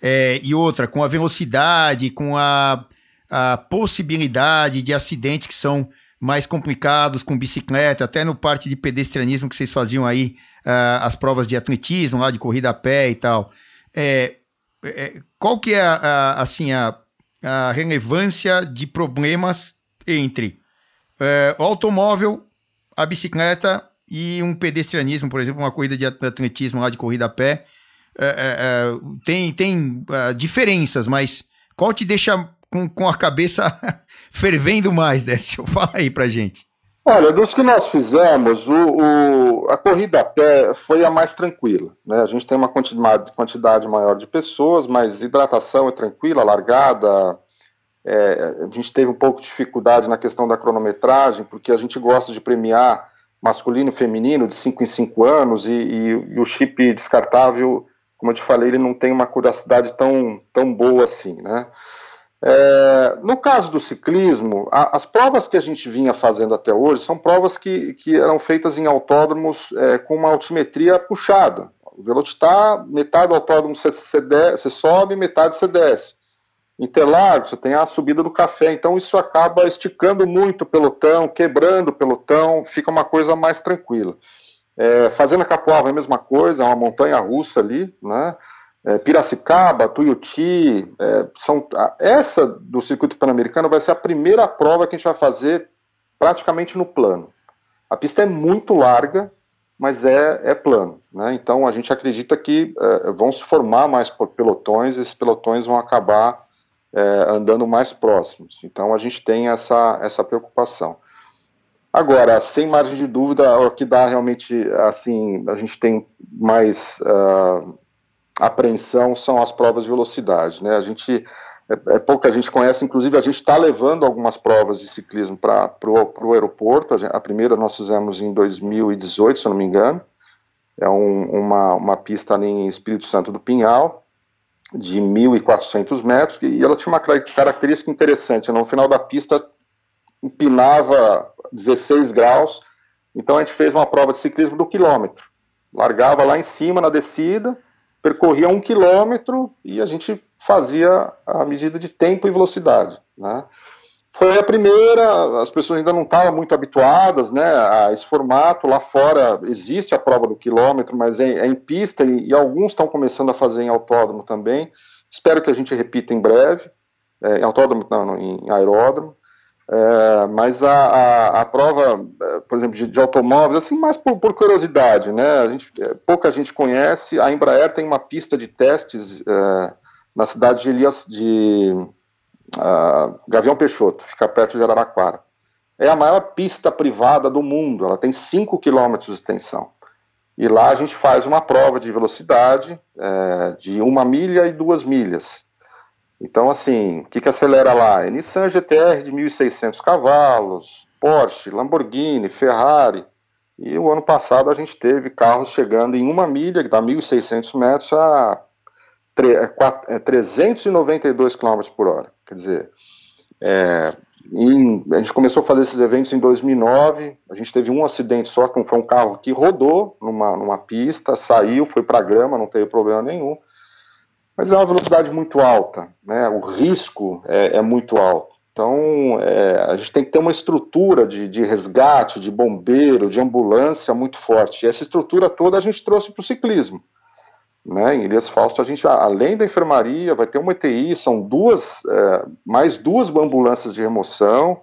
é, e outra, com a velocidade, com a, a possibilidade de acidentes que são mais complicados com bicicleta, até no parte de pedestrianismo que vocês faziam aí, uh, as provas de atletismo, lá de corrida a pé e tal. É, é, qual que é a, a assim, a, a, relevância de problemas entre é, o automóvel, a bicicleta e um pedestrianismo, por exemplo, uma corrida de atletismo lá de corrida a pé? É, é, é, tem tem uh, diferenças, mas qual te deixa com, com a cabeça fervendo mais, Décio? Fala aí pra gente. Olha, dos que nós fizemos, o, o, a corrida a pé foi a mais tranquila. Né? A gente tem uma quantidade, quantidade maior de pessoas, mas hidratação é tranquila, largada. É, a gente teve um pouco de dificuldade na questão da cronometragem, porque a gente gosta de premiar masculino e feminino de 5 em 5 anos, e, e, e, o chip descartável, como eu te falei, ele não tem uma curiosidade tão, tão boa assim. Né? É, no caso do ciclismo, a, as provas que a gente vinha fazendo até hoje são provas que, que eram feitas em autódromos é, com uma altimetria puxada. O Velocitar, metade do autódromo você, você sobe, metade você desce. Interlagos, você tem a subida do café, então isso acaba esticando muito o pelotão, quebrando o pelotão, fica uma coisa mais tranquila. É, fazendo a Capoava é a mesma coisa, é uma montanha russa ali, né? é, Piracicaba, Tuiuti, é, são, essa do circuito pan-americano vai ser a primeira prova que a gente vai fazer praticamente no plano. A pista é muito larga, mas é, é plano. Né? Então a gente acredita que é, vão se formar mais pelotões, esses pelotões vão acabar é, andando mais próximos. Então a gente tem essa, essa preocupação. Agora, sem margem de dúvida, o que dá realmente, assim, a gente tem mais uh, apreensão são as provas de velocidade. Né? A gente é, é pouca gente conhece, inclusive a gente está levando algumas provas de ciclismo para o aeroporto. A, gente, a, primeira nós fizemos em 2018, se eu não me engano. É um, uma, uma pista ali em Espírito Santo do Pinhal, de 1.400 metros, e ela tinha uma característica interessante. No final da pista empinava 16 graus, então a gente fez uma prova de ciclismo do quilômetro. Largava lá em cima na descida, percorria um quilômetro e a gente fazia a medida de tempo e velocidade. Né? Foi a primeira, as pessoas ainda não estavam muito habituadas né, a esse formato. Lá fora existe a prova do quilômetro, mas é, é em pista e, e, alguns estão começando a fazer em autódromo também. Espero que a gente repita em breve, é, em autódromo, não, em aeródromo. É, mas a, a, a, prova, é, por exemplo, de, de, automóveis, assim, mais por, por, curiosidade, né? A gente, é, pouca gente conhece. A Embraer tem uma pista de testes é, na cidade de Elias de Gavião Peixoto, fica perto de Araraquara. É a maior pista privada do mundo, ela tem 5 quilômetros de extensão. E lá a gente faz uma prova de velocidade é, de uma milha e duas milhas. Então, assim, o que, que acelera lá? É Nissan GTR de 1.600 cavalos, Porsche, Lamborghini, Ferrari. E o ano passado a gente teve carros chegando em uma milha, que dá 1.600 metros, a 392 km é, por hora. Quer dizer, é, em, a gente começou a fazer esses eventos em 2009. A gente teve um acidente só, que foi um carro que rodou numa, numa pista, saiu, foi para grama, não teve problema nenhum mas é uma velocidade muito alta, né? o risco é, é muito alto. Então, é, a gente tem que ter uma estrutura de, de, resgate, de bombeiro, de ambulância muito forte. E essa estrutura toda a gente trouxe para o ciclismo. Né? Em Elias Fausto, a gente, além da enfermaria, vai ter uma ETI, são duas, é, mais duas ambulâncias de remoção.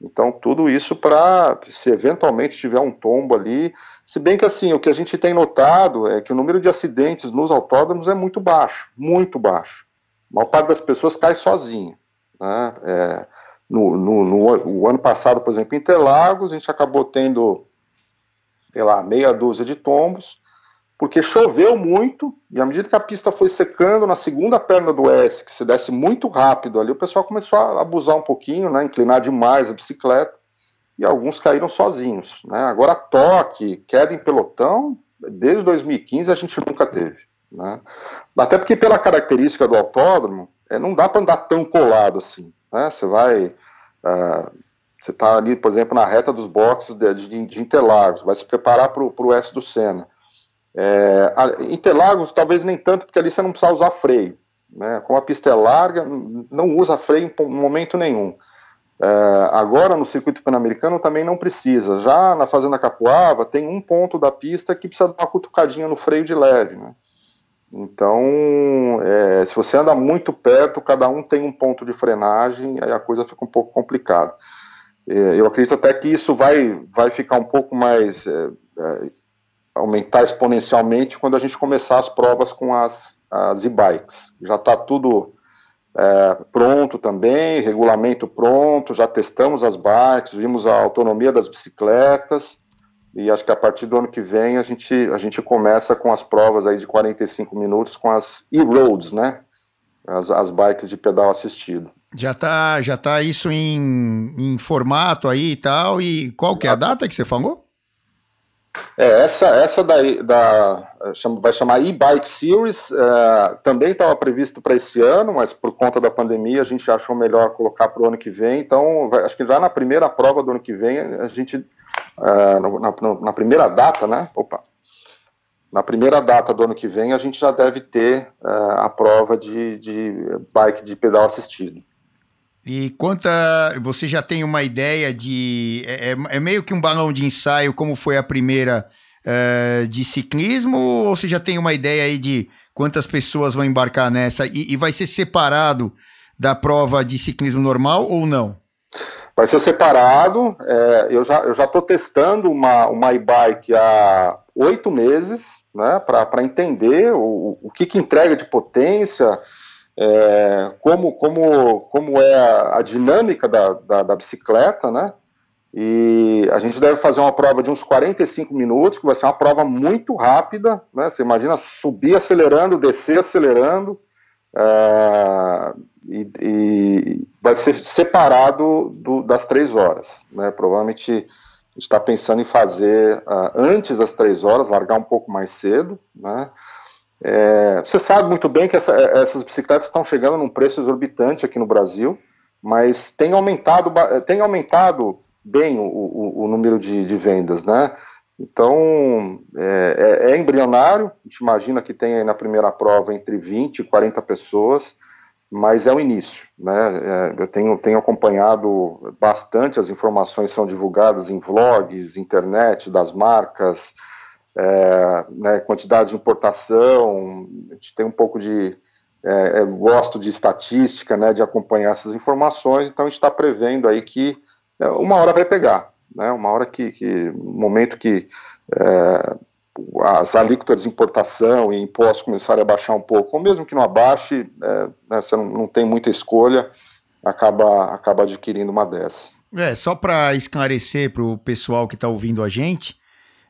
Então, tudo isso para, se eventualmente tiver um tombo ali, se bem que assim, o que a gente tem notado é que o número de acidentes nos autódromos é muito baixo, muito baixo. A maior parte das pessoas cai sozinha. Né? É, no, no, no, ano passado, por exemplo, em Interlagos, a gente acabou tendo sei lá, meia dúzia de tombos, porque choveu muito, e à medida que a pista foi secando, na segunda perna do S, que se desce muito rápido ali, o pessoal começou a abusar um pouquinho, né, inclinar demais a bicicleta, e alguns caíram sozinhos. Né? Agora, toque, queda em pelotão, desde 2015 a gente nunca teve. Né? Até porque, pela característica do autódromo, é, não dá para andar tão colado assim. Né? Você vai. Uh, você está ali, por exemplo, na reta dos boxes de, de, de Interlagos, vai se preparar para o S do Senna. É, Interlagos, talvez nem tanto, porque ali você não precisa usar freio. Né? Como a pista é larga, não usa freio em momento nenhum. É, agora no circuito pan-americano também não precisa. Já na Fazenda Capuava tem um ponto da pista que precisa dar uma cutucadinha no freio de leve. Né? Então, é, se você anda muito perto, cada um tem um ponto de frenagem, aí a coisa fica um pouco complicada. É, eu acredito até que isso vai, vai ficar um pouco mais. Aumentar exponencialmente quando a gente começar as provas com as, as e-bikes. Já está tudo é, pronto também, regulamento pronto, já testamos as bikes, vimos a autonomia das bicicletas e acho que a partir do ano que vem a gente, a gente começa com as provas aí de 45 minutos com as e-roads, né? As, as bikes de pedal assistido. Já tá, já tá isso em, em formato aí e tal, e qual que é a data que você falou? É, essa, essa daí, da, vai chamar e-bike series, é, também estava previsto para esse ano, mas por conta da pandemia a gente achou melhor colocar para o ano que vem. Então, vai, acho que já na primeira prova do ano que vem, a gente, é, na, na, primeira data, né? Opa! Na primeira data do ano que vem, a gente já deve ter é, a prova de, de bike de pedal assistido. E quanta. Você já tem uma ideia de. É, é, é meio que um balão de ensaio, como foi a primeira uh, de ciclismo, ou você já tem uma ideia aí de quantas pessoas vão embarcar nessa? E, e vai ser separado da prova de ciclismo normal ou não? Vai ser separado. É, eu já eu já estou testando uma, uma e-bike há oito meses, né, para entender o, o que, que entrega de potência é, como, como, como é a, a dinâmica da, da, da, bicicleta, né? E a gente deve fazer uma prova de uns 45 minutos, que vai ser uma prova muito rápida, né? Você imagina subir acelerando, descer acelerando, é, e, e, vai ser separado do, das três horas, né? Provavelmente está pensando em fazer uh, antes das três horas, largar um pouco mais cedo, né? É, você sabe muito bem que essa, essas bicicletas estão chegando num preço exorbitante aqui no Brasil, mas tem aumentado, tem aumentado bem o, o, o número de, de, vendas, né? Então, é, é, é, embrionário, a gente imagina que tem aí na primeira prova entre 20 e 40 pessoas, mas é o início, né? É, eu tenho, tenho acompanhado bastante, as informações são divulgadas em vlogs, internet das marcas, é, né, quantidade de importação, a gente tem um pouco de. É, é, gosto de estatística, né, de acompanhar essas informações, então a gente está prevendo aí que é, uma hora vai pegar, né, uma hora que, que momento que é, as alíquotas de importação e impostos começarem a baixar um pouco, ou mesmo que não abaixe, é, né, você não, não tem muita escolha, acaba, acaba adquirindo uma dessas. É, só para esclarecer para o pessoal que está ouvindo a gente,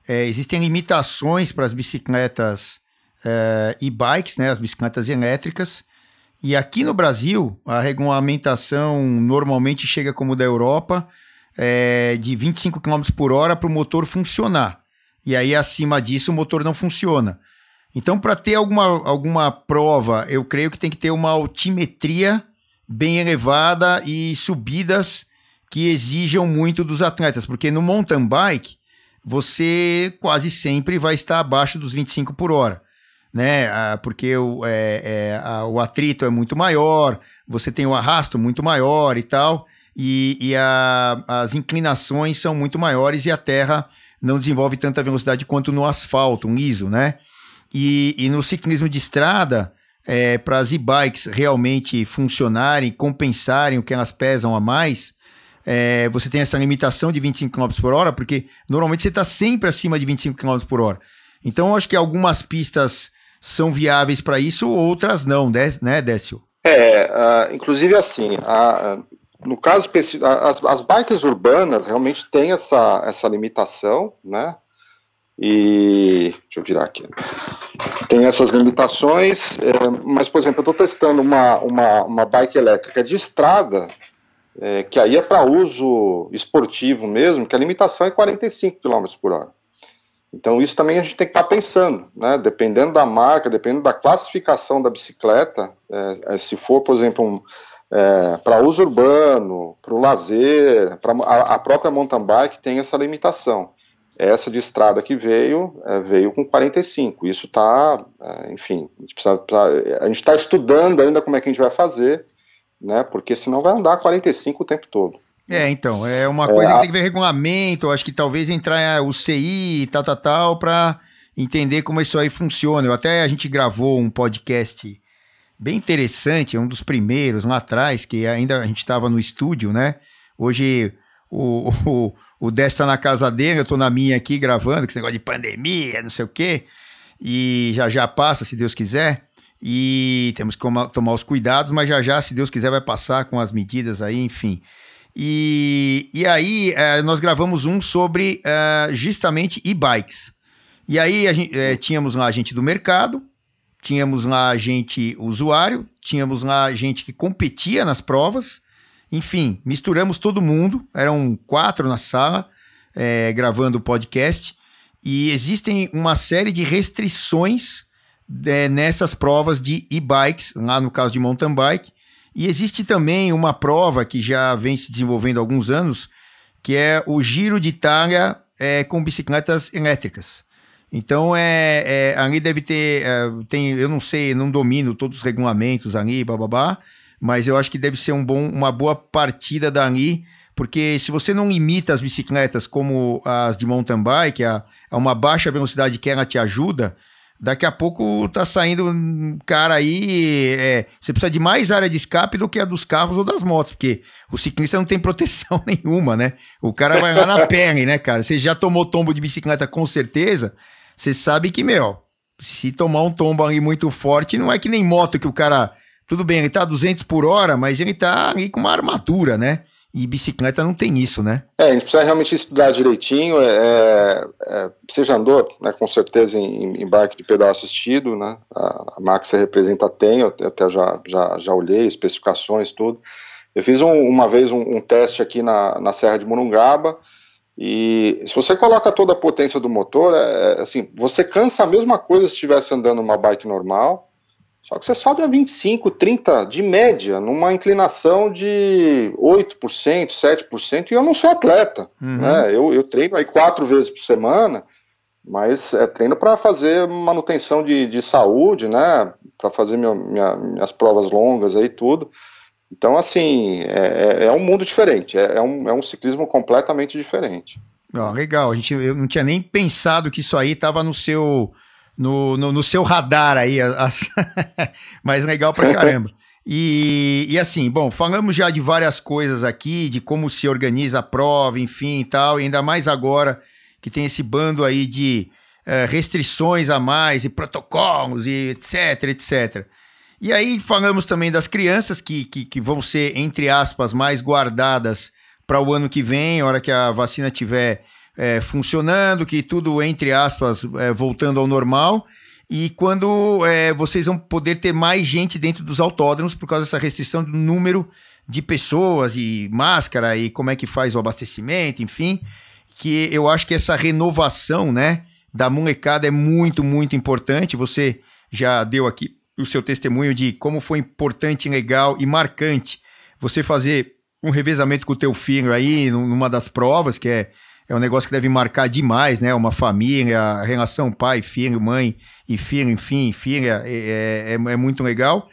é, existem limitações para as bicicletas é, e-bikes, né, as bicicletas elétricas. E aqui no Brasil, a regulamentação normalmente chega como da Europa, é, de 25 km por hora para o motor funcionar. E aí, acima disso, o motor não funciona. Então, para ter alguma, alguma prova, eu creio que tem que ter uma altimetria bem elevada e subidas que exijam muito dos atletas, porque no mountain bike você quase sempre vai estar abaixo dos 25 por hora, né? Ah, porque o, é, é, o atrito é muito maior, você tem o arrasto muito maior e tal, e, e a, as inclinações são muito maiores e a terra não desenvolve tanta velocidade quanto no asfalto, um liso, né? E, e no ciclismo de estrada, é, para as e-bikes realmente funcionarem, compensarem o que elas pesam a mais, é, você tem essa limitação de 25 km por hora, porque normalmente você está sempre acima de 25 km por hora. Então, acho que algumas pistas são viáveis para isso, outras não, né, Décio? É, uh, inclusive assim, uh, no caso específico, as, as bikes urbanas realmente têm essa, essa limitação, né? E deixa eu virar aqui. Tem essas limitações, é, mas, por exemplo, eu estou testando uma, uma, uma bike elétrica de estrada, é, que aí é para uso esportivo mesmo, que a limitação é 45 km por hora. Então, isso também a gente tem que estar tá pensando, né? Dependendo da marca, dependendo da classificação da bicicleta, é, é se for, por exemplo, um, é, para uso urbano, para o lazer, pra, a, a, própria mountain bike tem essa limitação. Essa de estrada que veio, é, veio com 45. Isso está, é, enfim, a gente está estudando ainda como é que a gente vai fazer, né? Porque senão vai andar 45 o tempo todo. É, então, é uma coisa é, que tem que ver regulamento, acho que talvez entrar o CI e tal, tal, tal, para entender como isso aí funciona. Eu até a gente gravou um podcast bem interessante, um dos primeiros lá atrás, que ainda a gente estava no estúdio, né? Hoje o, o, o tá na casa dele, eu tô na minha aqui gravando, com esse negócio de pandemia, não sei o quê, e já já passa, se Deus quiser. E temos que tomar os cuidados, mas já já, se Deus quiser, vai passar com as medidas aí, enfim. E, e aí, é, nós gravamos um sobre é, justamente e-bikes. E aí, gente, é, tínhamos lá a gente do mercado, tínhamos lá a gente usuário, tínhamos lá a gente que competia nas provas, enfim, misturamos todo mundo, eram quatro na sala, gravando o podcast, e existem uma série de restrições é, nessas provas de e-bikes, lá no caso de mountain bike, e existe também uma prova que já vem se desenvolvendo há alguns anos, que é o Giro de Itália é, com bicicletas elétricas. Então, é, é, ali deve ter, é, tem, eu não sei, não domino todos os regulamentos ali, bababá, mas eu acho que deve ser um bom, uma boa partida dali, porque se você não limita as bicicletas como as de mountain bike, a, a uma baixa velocidade que ela te ajuda, daqui a pouco tá saindo um cara aí. É, você precisa de mais área de escape do que a dos carros ou das motos, porque o ciclista não tem proteção nenhuma, né? O cara vai lá na perna, né, cara? Você já tomou tombo de bicicleta com certeza, você sabe que, meu, se tomar um tombo ali muito forte, não é que nem moto que o cara. Tudo bem, ele tá a 200 por hora, mas ele tá ali com uma armadura, né? E bicicleta não tem isso, né? É, a gente precisa realmente estudar direitinho. É, é, é você já andou, né, com certeza, em, em bike de pedal assistido, né? A, a marca que você representa tem, eu até já, já, já olhei, especificações, tudo. Eu fiz um, uma vez um, um, teste aqui na, na Serra de Morungaba, e se você coloca toda a potência do motor, é, é assim, você cansa a mesma coisa se estivesse andando uma bike normal, só que você sobe a 25, 30 de média, numa inclinação de 8%, 7%, e eu não sou atleta. Uhum. Né? Eu, eu treino aí quatro vezes por semana, mas é treino para fazer manutenção de, de saúde, né? Para fazer minha, minha, minhas provas longas aí tudo. Então, assim, é, é, é um mundo diferente, é, é, um, é um ciclismo completamente diferente. Oh, legal, a gente, eu não tinha nem pensado que isso aí estava no seu no, no, no seu radar aí, as... mas legal pra caramba. E, e assim, bom, falamos já de várias coisas aqui, de como se organiza a prova, enfim e tal, e ainda mais agora que tem esse bando aí de uh, restrições a mais e protocolos e etc, etc. E aí falamos também das crianças que, que, que vão ser, entre aspas, mais guardadas para o ano que vem, hora que a vacina tiver é, funcionando, que tudo, entre aspas, é, voltando ao normal. E quando é, vocês vão poder ter mais gente dentro dos autódromos por causa dessa restrição do número de pessoas e máscara e como é que faz o abastecimento, enfim, que eu acho que essa renovação, né, da molecada é muito, muito importante. Você já deu aqui o seu testemunho de como foi importante, legal e marcante você fazer um revezamento com o teu filho aí numa das provas, que é é um negócio que deve marcar demais, né? Uma família, a relação pai, filho, mãe e filho, enfim, filha, é, é, é muito legal.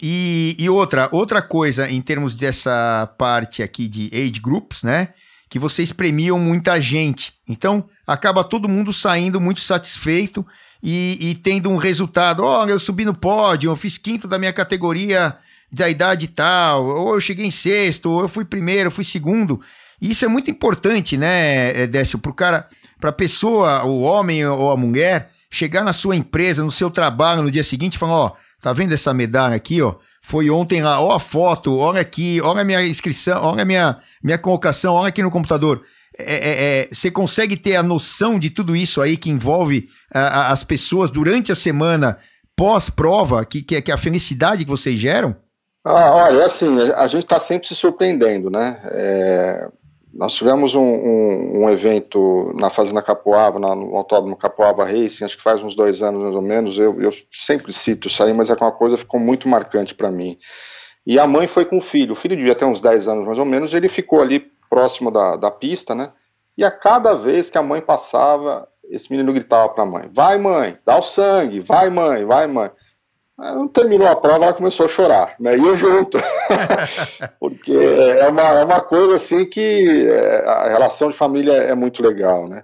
E, e, outra, outra coisa em termos dessa parte aqui de age groups, né? Que vocês premiam muita gente. Então, acaba todo mundo saindo muito satisfeito e, e tendo um resultado. Olha, eu subi no pódio, eu fiz quinto da minha categoria da idade tal, ou eu cheguei em sexto, ou eu fui primeiro, eu fui segundo. E isso é muito importante, né, Décio, para o cara, para a pessoa, o homem ou a mulher, chegar na sua empresa, no seu trabalho, no dia seguinte, e falar: ó, tá vendo essa medalha aqui, ó? Foi ontem lá, ó a foto, olha aqui, olha a minha inscrição, olha a minha, minha colocação, olha aqui no computador. é, é, é, você consegue ter a noção de tudo isso aí que envolve a, as pessoas durante a semana pós-prova, que, que, que a felicidade que vocês geram? Ah, olha, assim, a gente está sempre se surpreendendo, né? Nós tivemos um, um, um, evento na Fazenda Capoaba, na, no Autódromo Capoaba Racing, acho que faz uns dois anos mais ou menos. Eu, eu sempre cito isso aí, mas é uma coisa que ficou muito marcante para mim. E a mãe foi com o filho. O filho devia ter uns 10 anos mais ou menos. Ele ficou ali próximo da, da pista, né? E a cada vez que a mãe passava, esse menino gritava para a mãe: Vai, mãe, dá o sangue, vai, mãe, vai, mãe. Não terminou a prova, ela começou a chorar, né? E eu junto. Porque é uma, é uma coisa assim que é, a relação de família é muito legal, né?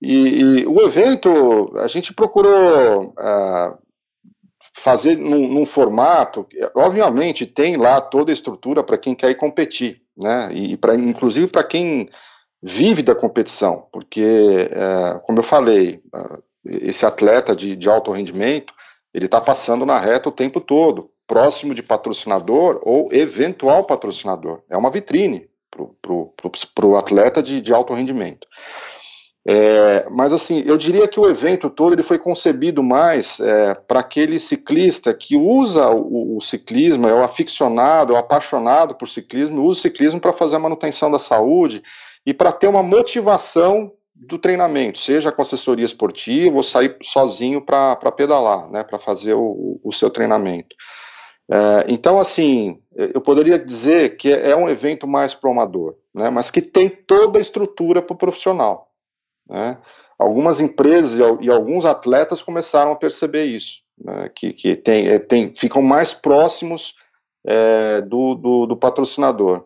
E, e o evento, a gente procurou uh, fazer num, num, formato, obviamente tem lá toda a estrutura para quem quer ir competir, né? E para inclusive para quem vive da competição, porque, uh, como eu falei, uh, esse atleta de, de alto rendimento, ele está passando na reta o tempo todo, próximo de patrocinador ou eventual patrocinador. É uma vitrine para o atleta de, de alto rendimento. É, mas assim, eu diria que o evento todo ele foi concebido mais é, para aquele ciclista que usa o, o, ciclismo, é o aficionado, é o apaixonado por ciclismo, usa o ciclismo para fazer a manutenção da saúde e para ter uma motivação do treinamento, seja com assessoria esportiva ou sair sozinho para pedalar, né, para fazer o, o, seu treinamento. É, então, assim, eu poderia dizer que é um evento mais promador, né, mas que tem toda a estrutura para o profissional. Né. Algumas empresas e, alguns atletas começaram a perceber isso, né, que, que tem, é, tem, ficam mais próximos é, do, do, do patrocinador,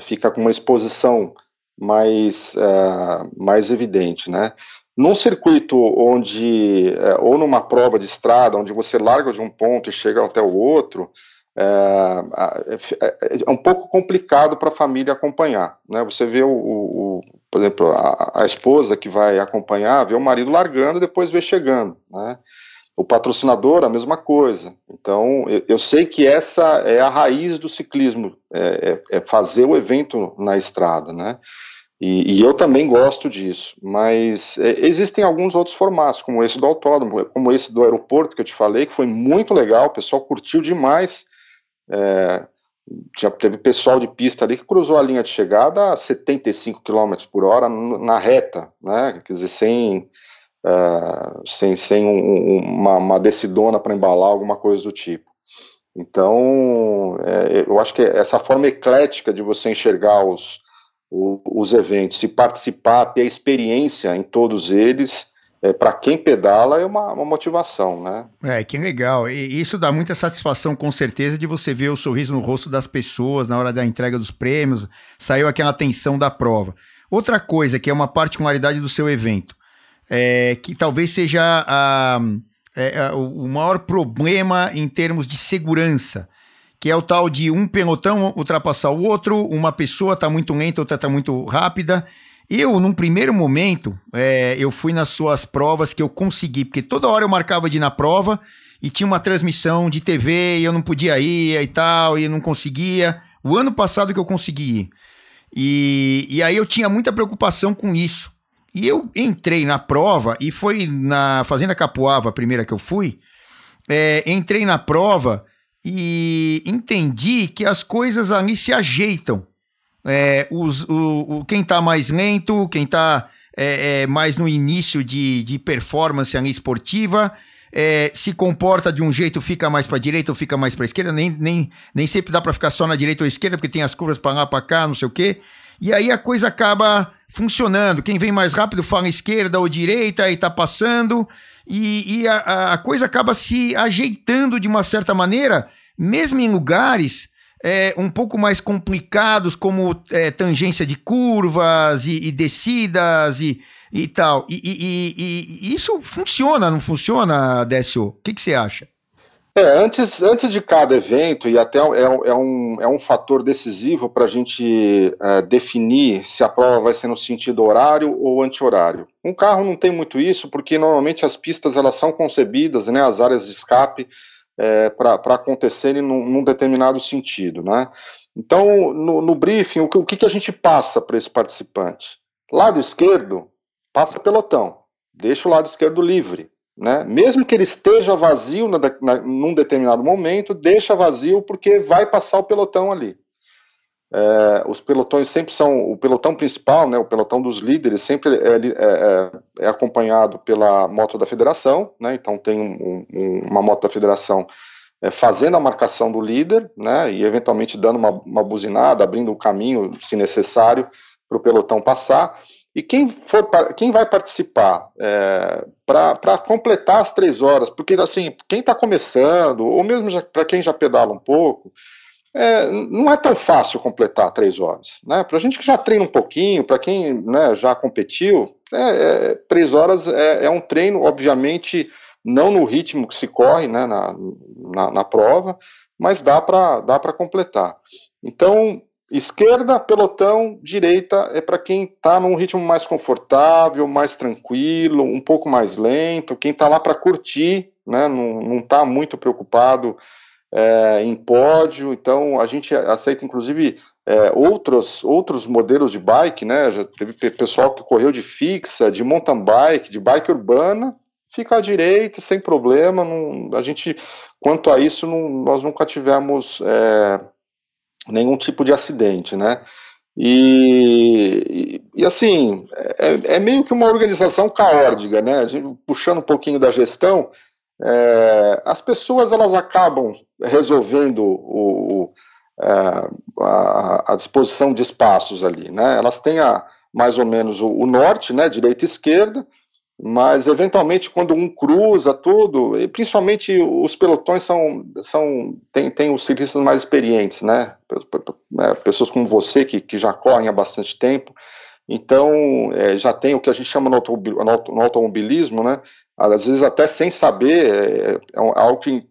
fica com uma exposição mais, uh, mais evidente, né? Num circuito onde, uh, ou numa prova de estrada, onde você larga de um ponto e chega até o outro, é, é um pouco complicado para a família acompanhar, né? Você vê o, o, o por exemplo, a, a, esposa que vai acompanhar, vê o marido largando e depois vê chegando, né? O patrocinador, a mesma coisa. Então, eu, eu sei que essa é a raiz do ciclismo, é, é, é fazer o evento na estrada, né? E, e, eu também gosto disso, mas é, existem alguns outros formatos, como esse do autódromo, como esse do aeroporto que eu te falei, que foi muito legal, o pessoal curtiu demais. É, já teve pessoal de pista ali que cruzou a linha de chegada a 75 km por hora na reta, né? Quer dizer, sem, uh, sem, sem um, uma, uma decidona para embalar, alguma coisa do tipo. Então, é, eu acho que essa forma eclética de você enxergar os, o, os eventos e participar, ter experiência em todos eles, é, para quem pedala é uma, uma, motivação, né? É, que legal. E isso dá muita satisfação, com certeza, de você ver o sorriso no rosto das pessoas na hora da entrega dos prêmios, saiu aquela tensão da prova. Outra coisa que é uma particularidade do seu evento, é, que talvez seja a, é, a, o maior problema em termos de segurança que é o tal de um pelotão ultrapassar o outro, uma pessoa está muito lenta, outra está muito rápida. Eu, num primeiro momento, é, eu fui nas suas provas que eu consegui, porque toda hora eu marcava de ir na prova e tinha uma transmissão de TV e eu não podia ir e tal, e não conseguia. O ano passado que eu consegui ir. E, e aí eu tinha muita preocupação com isso. E eu entrei na prova, e foi na Fazenda Capoava, a primeira que eu fui. É, entrei na prova e entendi que as coisas ali se ajeitam. É, os, o, o, quem está mais lento, quem está é, é, mais no início de, de performance ali esportiva, é, se comporta de um jeito, fica mais para direita ou fica mais para esquerda. Nem, nem, nem sempre dá para ficar só na direita ou esquerda, porque tem as curvas para lá, para cá, não sei o quê. E aí a coisa acaba funcionando. Quem vem mais rápido fala esquerda ou direita e está passando e, e a, a, coisa acaba se ajeitando de uma certa maneira, mesmo em lugares é, um pouco mais complicados, como é, tangência de curvas e, e descidas e, e tal. E, isso funciona, não funciona, Décio? O que você acha? É, antes, antes de cada evento, e até é, é um, é um fator decisivo para a gente é, definir se a prova vai ser no sentido horário ou anti-horário. Um carro não tem muito isso, porque normalmente as pistas elas são concebidas, né, as áreas de escape, é, para acontecerem num, num, determinado sentido. Né? Então, no, no briefing, o que, o que a gente passa para esse participante? Lado esquerdo, passa pelotão, deixa o lado esquerdo livre. Né? Mesmo que ele esteja vazio na, na, num determinado momento, deixa vazio porque vai passar o pelotão ali. É, os pelotões sempre são o pelotão principal, né, o pelotão dos líderes sempre é, é, é, é acompanhado pela moto da federação, né, então tem um, um, uma moto da federação é, fazendo a marcação do líder, né, e eventualmente dando uma, uma buzinada, abrindo o caminho, se necessário, para o pelotão passar. E quem, for, quem vai participar é, para completar as três horas, porque assim, quem está começando, ou mesmo para quem já pedala um pouco, é, não é tão fácil completar três horas. Né? Para a gente que já treina um pouquinho, para quem né, já competiu, é, é, três horas é, é, um treino, obviamente, não no ritmo que se corre né, na, na, na prova, mas dá para dá completar. Então, esquerda, pelotão, direita é para quem está num ritmo mais confortável, mais tranquilo, um pouco mais lento, quem está lá para curtir, né, não está muito preocupado é, em pódio, então a gente aceita inclusive é, outros, outros modelos de bike, né? Já teve pessoal que correu de fixa, de mountain bike, de bike urbana, fica à direita sem problema. Não, a gente, quanto a isso, não, nós nunca tivemos é, nenhum tipo de acidente, né? E, e, e assim, é, é, meio que uma organização caótica, né? Puxando um pouquinho da gestão, é, as pessoas elas acabam resolvendo o, o, é, a, a, disposição de espaços ali, né? Elas têm a, mais ou menos o, o, norte, né, direita e esquerda, mas eventualmente quando um cruza tudo, e principalmente os pelotões são, são tem, tem os ciclistas mais experientes, né? É, pessoas como você que, que já correm há bastante tempo, então é, já tem o que a gente chama no, automobilismo, né? às vezes até sem saber, é, é algo que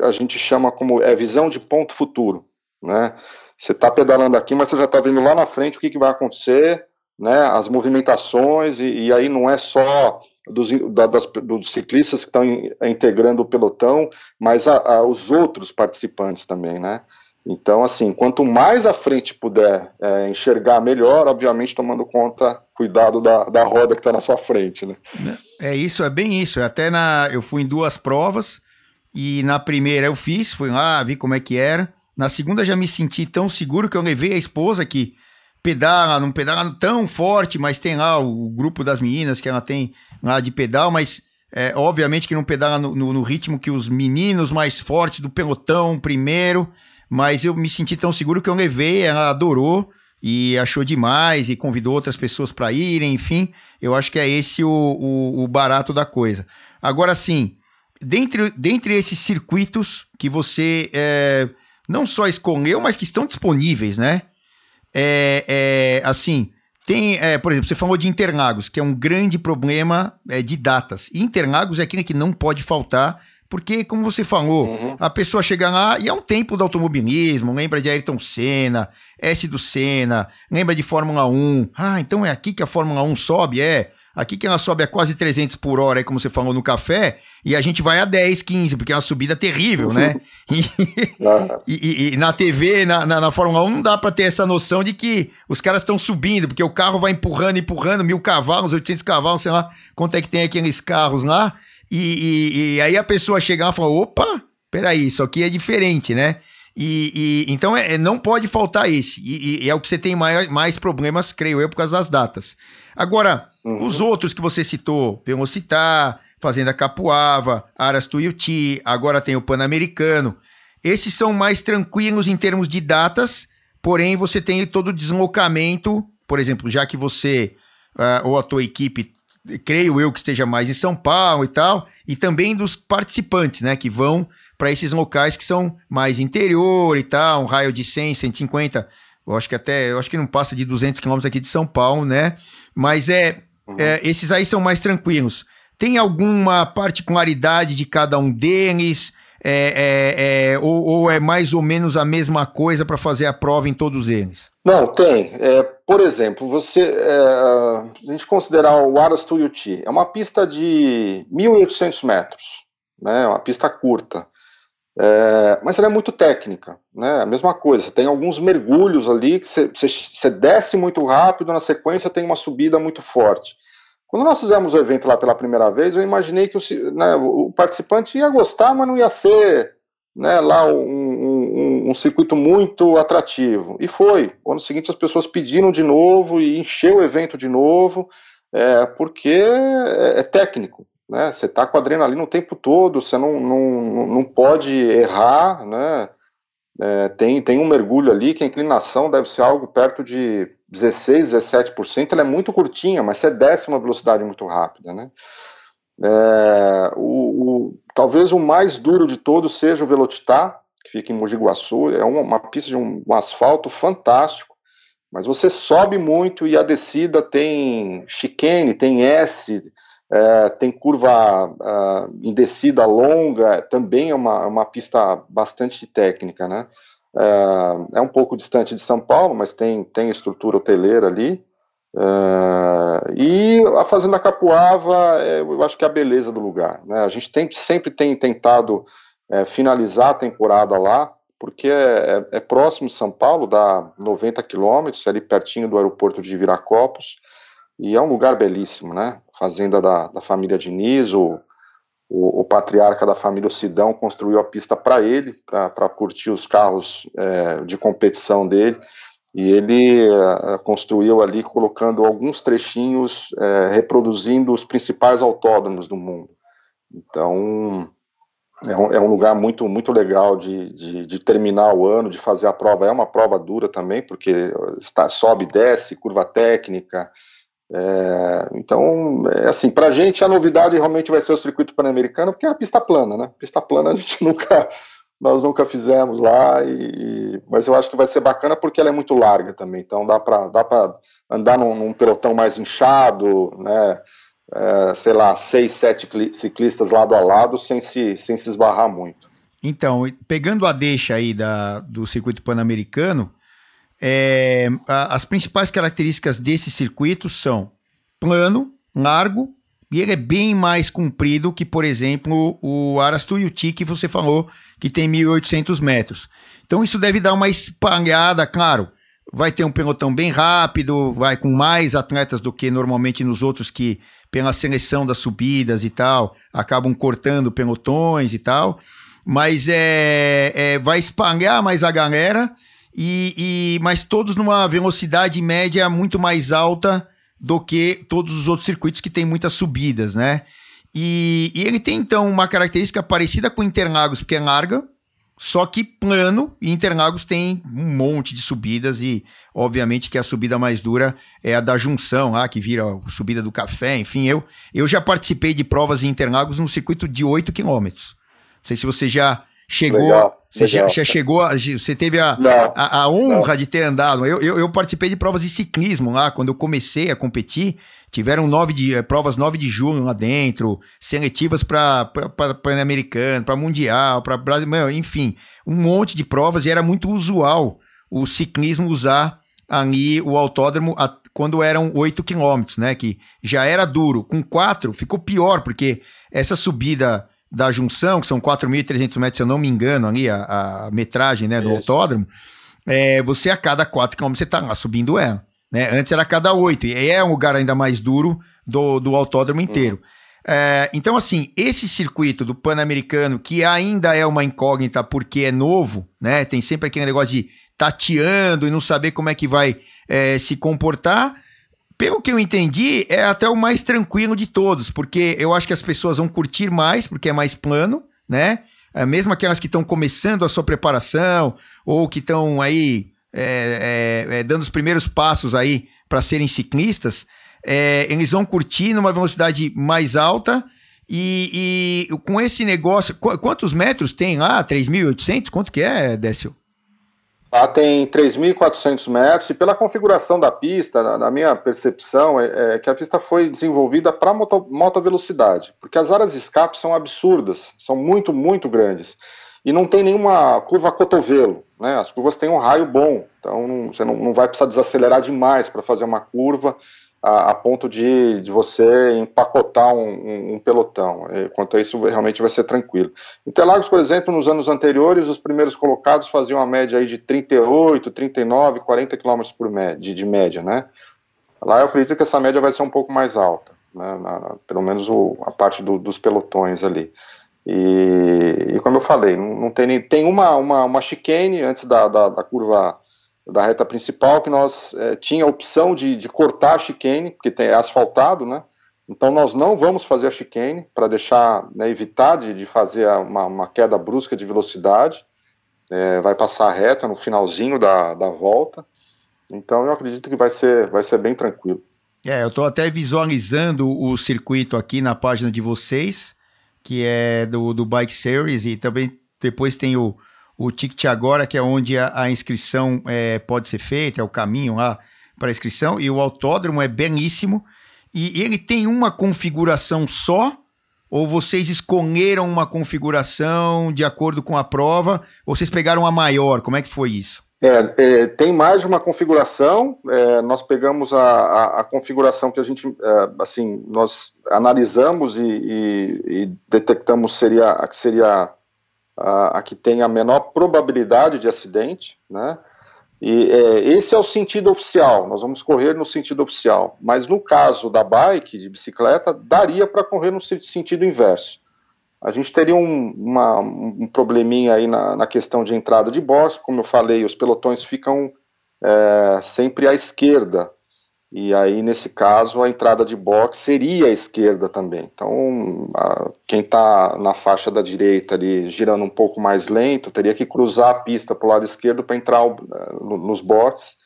a gente chama como é visão de ponto futuro, né? Você está pedalando aqui, mas você já está vendo lá na frente o que, que vai acontecer, né? As movimentações e, e aí não é só dos, da, das, dos ciclistas que estão integrando o pelotão, mas a, a, os outros participantes também, né? Então, assim, quanto mais à frente puder é, enxergar melhor, obviamente tomando conta, cuidado da, da roda que está na sua frente, né? É isso, é bem isso. Até na, eu fui em duas provas e na primeira eu fiz, fui lá, vi como é que era. Na segunda já me senti tão seguro que eu levei a esposa que pedala, não pedala tão forte, mas tem lá o, grupo das meninas que ela tem lá de pedal, mas é, obviamente que não pedala no, no, no ritmo que os meninos mais fortes do pelotão primeiro mas eu me senti tão seguro que eu levei, ela adorou e achou demais e convidou outras pessoas para irem, enfim, eu acho que é esse o, o, o barato da coisa. Agora sim, dentre, dentre esses circuitos que você é, não só escolheu, mas que estão disponíveis, né? É, é assim, tem, é, por exemplo, você falou de Interlagos, que é um grande problema é, de datas. Interlagos é aquilo que não pode faltar porque, como você falou, uhum. a pessoa chega lá e é um tempo do automobilismo, lembra de Ayrton Senna, S do Senna, lembra de Fórmula 1. Ah, então é aqui que a Fórmula 1 sobe? É. Aqui que ela sobe a quase 300 por hora, aí, como você falou no café, e a gente vai a 10, 15, porque é uma subida terrível, né? E, e, e, na TV, na, na, na, Fórmula 1, não dá para ter essa noção de que os caras estão subindo, porque o carro vai empurrando, empurrando, mil cavalos, 800 cavalos, sei lá quanto é que tem aqueles carros lá, e, e, e, aí a pessoa chegar e falar: opa, peraí, isso aqui é diferente, né? E, e então é, não pode faltar esse. E, e, é o que você tem mais, mais problemas, creio eu, por causa das datas. Agora, uhum. os outros que você citou, Velocitar, Fazenda Capuava, Aras Tuiuti, agora tem o Pan-Americano. Esses são mais tranquilos em termos de datas, porém você tem todo o deslocamento, por exemplo, já que você uh, ou a tua equipe creio eu que esteja mais em São Paulo e tal, e também dos participantes, né, que vão para esses locais que são mais interior e tal, um raio de 100, 150, eu acho que até, eu acho que não passa de 200 quilômetros aqui de São Paulo, né, mas é, uhum. é, esses aí são mais tranquilos. Tem alguma particularidade de cada um deles? É, é, é, ou, ou, é mais ou menos a mesma coisa para fazer a prova em todos eles? Não, tem. É, por exemplo, você, é, a gente considerar o Aras Tuiuti, é uma pista de 1.800 metros, né, uma pista curta. É, mas ela é muito técnica, né? A mesma coisa, você tem alguns mergulhos ali que você, você, você desce muito rápido, na sequência tem uma subida muito forte. Quando nós fizemos o evento lá pela primeira vez, eu imaginei que o, né, o participante ia gostar, mas não ia ser né, lá um, um, um, circuito muito atrativo. E foi. O ano seguinte as pessoas pediram de novo e encheu o evento de novo, é, porque é, é técnico. Né? Você está com adrenalina o tempo todo, você não, não, não pode errar, né? É, tem, tem um mergulho ali que a inclinação deve ser algo perto de 16, 17%, ela é muito curtinha, mas você desce uma velocidade muito rápida, né? É, o, o, talvez o mais duro de todos seja o Velocitar, que fica em Mogi Guaçu, é uma, uma pista de um, um, asfalto fantástico, mas você sobe muito e a descida tem chicane, tem S, é, tem curva uh, em descida longa, também é uma, uma pista bastante técnica, né? É, é, um pouco distante de São Paulo, mas tem, tem estrutura hoteleira ali. É, e a Fazenda Capuava, é, eu acho que é a beleza do lugar. Né? A gente tem, sempre tem tentado é, finalizar a temporada lá, porque é, é, é próximo de São Paulo, dá 90 quilômetros, ali pertinho do aeroporto de Viracopos, e é um lugar belíssimo, né? fazenda da, da família Diniz, o, o, o, patriarca da família Sidão construiu a pista para ele, para curtir os carros é, de competição dele, e ele é, construiu ali colocando alguns trechinhos, é, reproduzindo os principais autódromos do mundo. Então, é um, é um, lugar muito, muito legal de, de, de, terminar o ano, de fazer a prova. É uma prova dura também, porque está, sobe, desce, curva técnica, é, então, é assim, para a gente a novidade realmente vai ser o circuito pan-americano, porque é a pista plana, né? Pista plana a gente nunca, nós nunca fizemos lá, e, mas eu acho que vai ser bacana porque ela é muito larga também, então dá para dá andar num, num, pelotão mais inchado, né? É, sei lá, seis, sete ciclistas lado a lado sem se, sem se esbarrar muito. Então, pegando a deixa aí da, do circuito pan-americano, é, a, as principais características desse circuito são plano, largo, e ele é bem mais comprido que, por exemplo, o Arastuiuti que você falou, que tem 1.800 metros. Então isso deve dar uma espalhada, claro. Vai ter um pelotão bem rápido, vai com mais atletas do que normalmente nos outros que, pela seleção das subidas e tal, acabam cortando pelotões e tal. Mas é, é vai espalhar mais a galera e, e mas todos numa velocidade média muito mais alta do que todos os outros circuitos que tem muitas subidas, né? E, e ele tem então uma característica parecida com Interlagos, porque é larga, só que plano, e Interlagos tem um monte de subidas, e obviamente que a subida mais dura é a da junção lá, que vira a subida do café, enfim, eu, eu já participei de provas em Interlagos no circuito de 8 quilômetros. Não sei se você já chegou. Legal, você legal. Já, chegou, você teve a, a, a, honra não. de ter andado. Eu, eu, eu, participei de provas de ciclismo lá, quando eu comecei a competir. Tiveram nove de, eh, provas 9 de junho lá dentro, seletivas para Pan-Americano, para Mundial, para Brasil, enfim, um monte de provas e era muito usual o ciclismo usar ali o autódromo a, quando eram 8 quilômetros, né? Que já era duro. Com 4 ficou pior, porque essa subida da junção, que são 4.300 metros, se eu não me engano, ali, a, a metragem né, do Isso. autódromo, é, você a cada 4 km você está lá subindo ela. Né? Antes era a cada 8, e é um lugar ainda mais duro do, do autódromo inteiro. Uhum. É, então, assim, esse circuito do Pan-Americano, que ainda é uma incógnita porque é novo, né? Tem sempre aquele negócio de tateando e não saber como é que vai é, se comportar pelo que eu entendi, é até o mais tranquilo de todos, porque eu acho que as pessoas vão curtir mais, porque é mais plano, né? É, mesmo aquelas que estão começando a sua preparação, ou que estão aí é, é, é, dando os primeiros passos aí para serem ciclistas, é, eles vão curtir numa velocidade mais alta. E, e com esse negócio, qu quantos metros tem lá? 3.800? Quanto que é, Décio? Lá tem 3.400 metros e pela configuração da pista, na, na minha percepção, é, é, que a pista foi desenvolvida para moto, moto velocidade, porque as áreas de escape são absurdas, são muito, muito grandes. E não tem nenhuma curva cotovelo, né? As curvas têm um raio bom, então você não, não vai precisar desacelerar demais para fazer uma curva a, a ponto de, de, você empacotar um, um, um, pelotão. Quanto a isso, realmente vai ser tranquilo. Interlagos, por exemplo, nos anos anteriores, os primeiros colocados faziam uma média aí de 38, 39, 40 km por média, de, de média, né? Lá eu acredito que essa média vai ser um pouco mais alta, né? na, na, pelo menos o, a parte do, dos pelotões ali. E, e, como eu falei, não, não tem nem, tem uma, uma, uma chicane antes da, da, da curva da reta principal que nós é, tinha a opção de, de cortar a chicane, porque tem, é asfaltado, né? Então nós não vamos fazer a chicane para deixar, né, evitar de, de fazer uma, uma, queda brusca de velocidade. É, vai passar a reta no finalzinho da, da volta. Então eu acredito que vai ser, vai ser bem tranquilo. É, eu estou até visualizando o circuito aqui na página de vocês, que é do, do Bike Series, e também depois tem o, o ticket agora, que é onde a, a inscrição é, pode ser feita, é o caminho lá para inscrição, e o autódromo é belíssimo. E ele tem uma configuração só, ou vocês escolheram uma configuração de acordo com a prova, ou vocês pegaram a maior? Como é que foi isso? É, é, tem mais de uma configuração. É, nós pegamos a, a, a, configuração que a gente, é, assim, nós analisamos e, e, e detectamos seria a que seria a, a, que tem a menor probabilidade de acidente, né? E é, esse é o sentido oficial. Nós vamos correr no sentido oficial. Mas no caso da bike, de bicicleta, daria para correr no sentido inverso. A gente teria um, uma, um probleminha aí na, na, questão de entrada de box, como eu falei, os pelotões ficam é, sempre à esquerda, e aí nesse caso a entrada de box seria à esquerda também. Então a, quem está na faixa da direita ali girando um pouco mais lento teria que cruzar a pista para o lado esquerdo para entrar o, no, nos boxes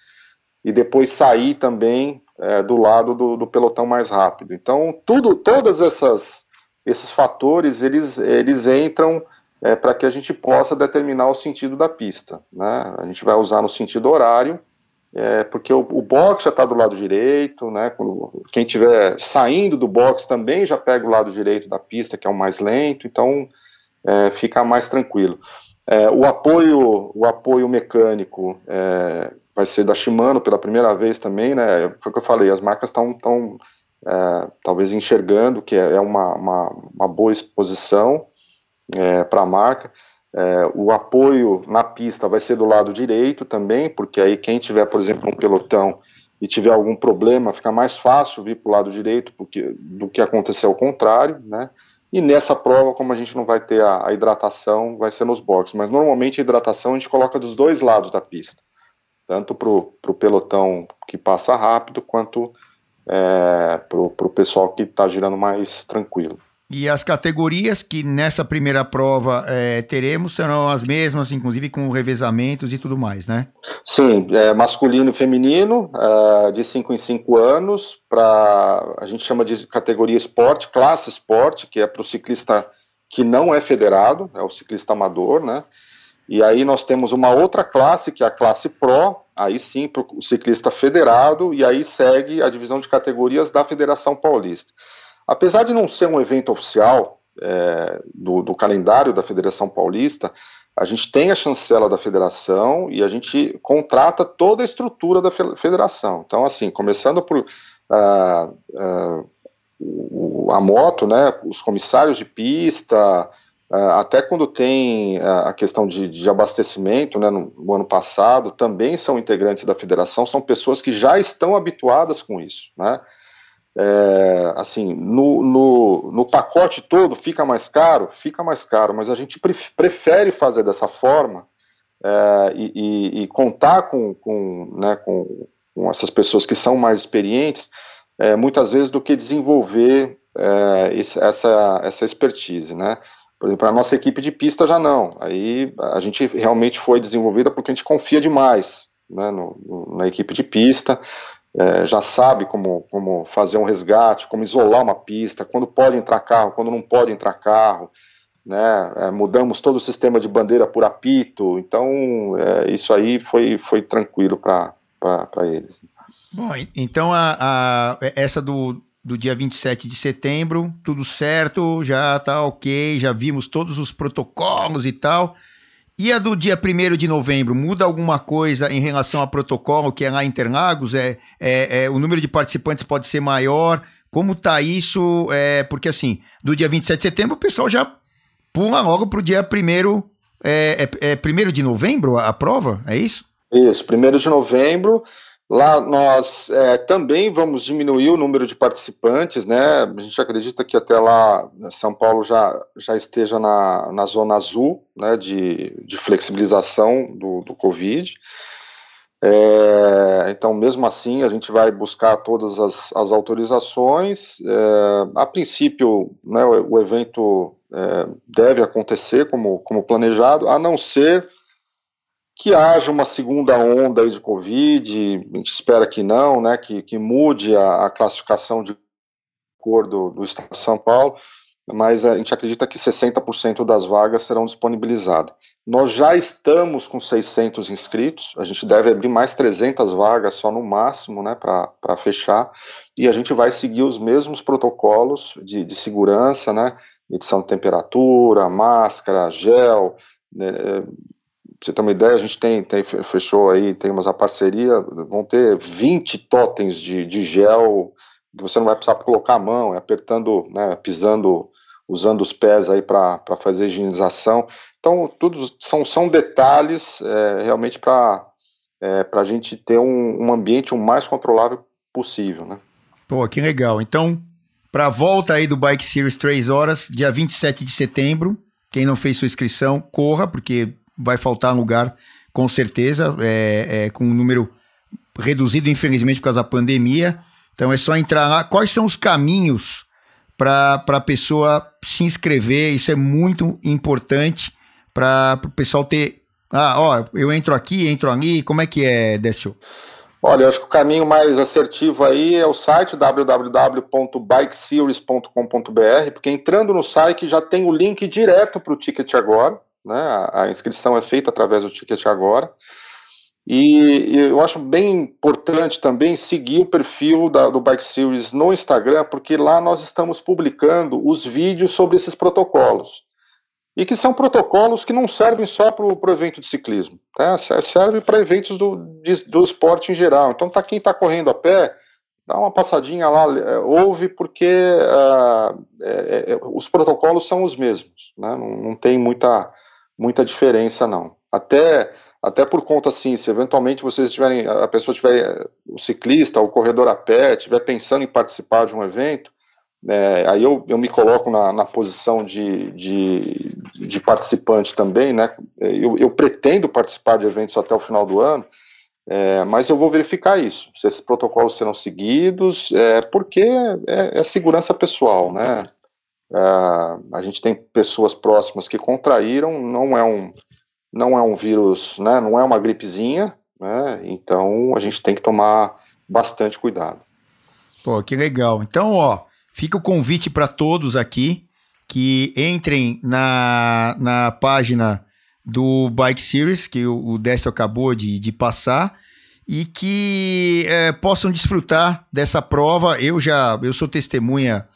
e depois sair também é, do lado do, do pelotão mais rápido. Então tudo, todas essas esses fatores eles, eles entram é, para que a gente possa determinar o sentido da pista. Né? A gente vai usar no sentido horário, é, porque o, o box já está do lado direito, né? Quando, quem estiver saindo do box também já pega o lado direito da pista, que é o mais lento, então é, fica mais tranquilo. É, o apoio, o apoio mecânico é, vai ser da Shimano pela primeira vez também, né? Foi o que eu falei, as marcas estão tão, é, talvez enxergando que é, é uma, uma, uma boa exposição é, para a marca. É, o apoio na pista vai ser do lado direito também, porque aí quem tiver, por exemplo, um pelotão e tiver algum problema, fica mais fácil vir para o lado direito porque, do que acontecer ao contrário, né? E nessa prova, como a gente não vai ter a, a hidratação, vai ser nos boxes. Mas normalmente a hidratação a gente coloca dos dois lados da pista, tanto para o pelotão que passa rápido, quanto é, para o pessoal que está girando mais tranquilo. E as categorias que nessa primeira prova é, teremos serão as mesmas, inclusive com revezamentos e tudo mais, né? Sim, é, masculino e feminino, é, de 5 em 5 anos, para a gente chama de categoria esporte, classe esporte, que é para o ciclista que não é federado, é o ciclista amador, né? E aí nós temos uma outra classe, que é a classe Pro, aí sim para o ciclista federado, e aí segue a divisão de categorias da Federação Paulista. Apesar de não ser um evento oficial é, do, do, calendário da Federação Paulista, a gente tem a chancela da federação e a gente contrata toda a estrutura da federação. Então, assim, começando por uh, uh, a moto, né, os comissários de pista, Uh, até quando tem a questão de, de abastecimento, né, no, no, ano passado, também são integrantes da federação, são pessoas que já estão habituadas com isso, né? É, assim, no, no, no, pacote todo fica mais caro? Fica mais caro, mas a gente prefere fazer dessa forma é, e, e, e, contar com, com, né, com, com, essas pessoas que são mais experientes, é, muitas vezes, do que desenvolver é, esse, essa, essa expertise, né? Por exemplo, a nossa equipe de pista já não. Aí a gente realmente foi desenvolvida porque a gente confia demais né, no, no, na equipe de pista, é, já sabe como, como fazer um resgate, como isolar uma pista, quando pode entrar carro, quando não pode entrar carro. Né, é, mudamos todo o sistema de bandeira por apito, então é, isso aí foi, foi tranquilo para eles. Bom, então a, a, essa do, do dia 27 de setembro, tudo certo, já tá ok, já vimos todos os protocolos e tal. E a do dia 1 de novembro, muda alguma coisa em relação ao protocolo que é lá em Interlagos? É, é, é, o número de participantes pode ser maior? Como tá isso? É, porque assim, do dia 27 de setembro o pessoal já pula logo pro dia 1 é, é, é 1 de novembro a, a prova, é isso? Isso, 1 de novembro. Lá nós é, também vamos diminuir o número de participantes, né? A gente acredita que até lá São Paulo já, já esteja na, na zona azul, né? De, de flexibilização do, do Covid. É, então, mesmo assim, a gente vai buscar todas as, as autorizações. É, a princípio, né, o, o evento é, deve acontecer como, como planejado, a não ser que haja uma segunda onda de Covid, a gente espera que não, né, que, que mude a, a classificação de cor do, do Estado de São Paulo, mas a gente acredita que 60% das vagas serão disponibilizadas. Nós já estamos com 600 inscritos, a gente deve abrir mais 300 vagas só no máximo, né, para fechar, e a gente vai seguir os mesmos protocolos de, de segurança, né, medição de temperatura, máscara, gel, né, Pra você ter uma ideia, a gente tem, tem fechou aí, temos a parceria, vão ter 20 totens de, de gel que você não vai precisar colocar a mão, é apertando, né, pisando, usando os pés aí para fazer higienização. Então, tudo são, são detalhes é, realmente para é, a gente ter um, um ambiente o mais controlável possível, né? Pô, que legal. Então, para a volta aí do Bike Series 3 horas, dia 27 de setembro, quem não fez sua inscrição, corra, porque vai faltar lugar com certeza, é, é, com um número reduzido, infelizmente, por causa da pandemia. Então é só entrar lá. Quais são os caminhos para a pessoa se inscrever? Isso é muito importante para o pessoal ter. Ah, ó, eu entro aqui, entro ali. Como é que é, Décio? Olha, eu acho que o caminho mais assertivo aí é o site www.bikeseries.com.br, porque entrando no site já tem o link direto para o ticket agora. Né? A, inscrição é feita através do Ticket Agora. E, e, eu acho bem importante também seguir o perfil da, do Bike Series no Instagram, porque lá nós estamos publicando os vídeos sobre esses protocolos. E que são protocolos que não servem só para o evento de ciclismo, tá? serve para eventos do, de, do esporte em geral. Então, tá, quem está correndo a pé, dá uma passadinha lá, é, ouve, porque uh, é, é, os protocolos são os mesmos, né? não, não tem muita muita diferença, não. Até, até por conta, assim, se eventualmente vocês tiverem, a pessoa tiver, o ciclista, o corredor a pé, estiver pensando em participar de um evento, é, aí eu, eu me coloco na, na posição de, de, de, participante também, né? Eu, eu, pretendo participar de eventos até o final do ano, é, mas eu vou verificar isso, se esses protocolos serão seguidos, é, porque é, é segurança pessoal, né? Uh, a gente tem pessoas próximas que contraíram, não é um, não é um vírus, né, não é uma gripezinha, né, então a gente tem que tomar bastante cuidado. Pô, que legal. Então, ó, fica o convite para todos aqui que entrem na, na página do Bike Series, que o, o Décio acabou de, de passar, e que é, possam desfrutar dessa prova. Eu já eu sou testemunha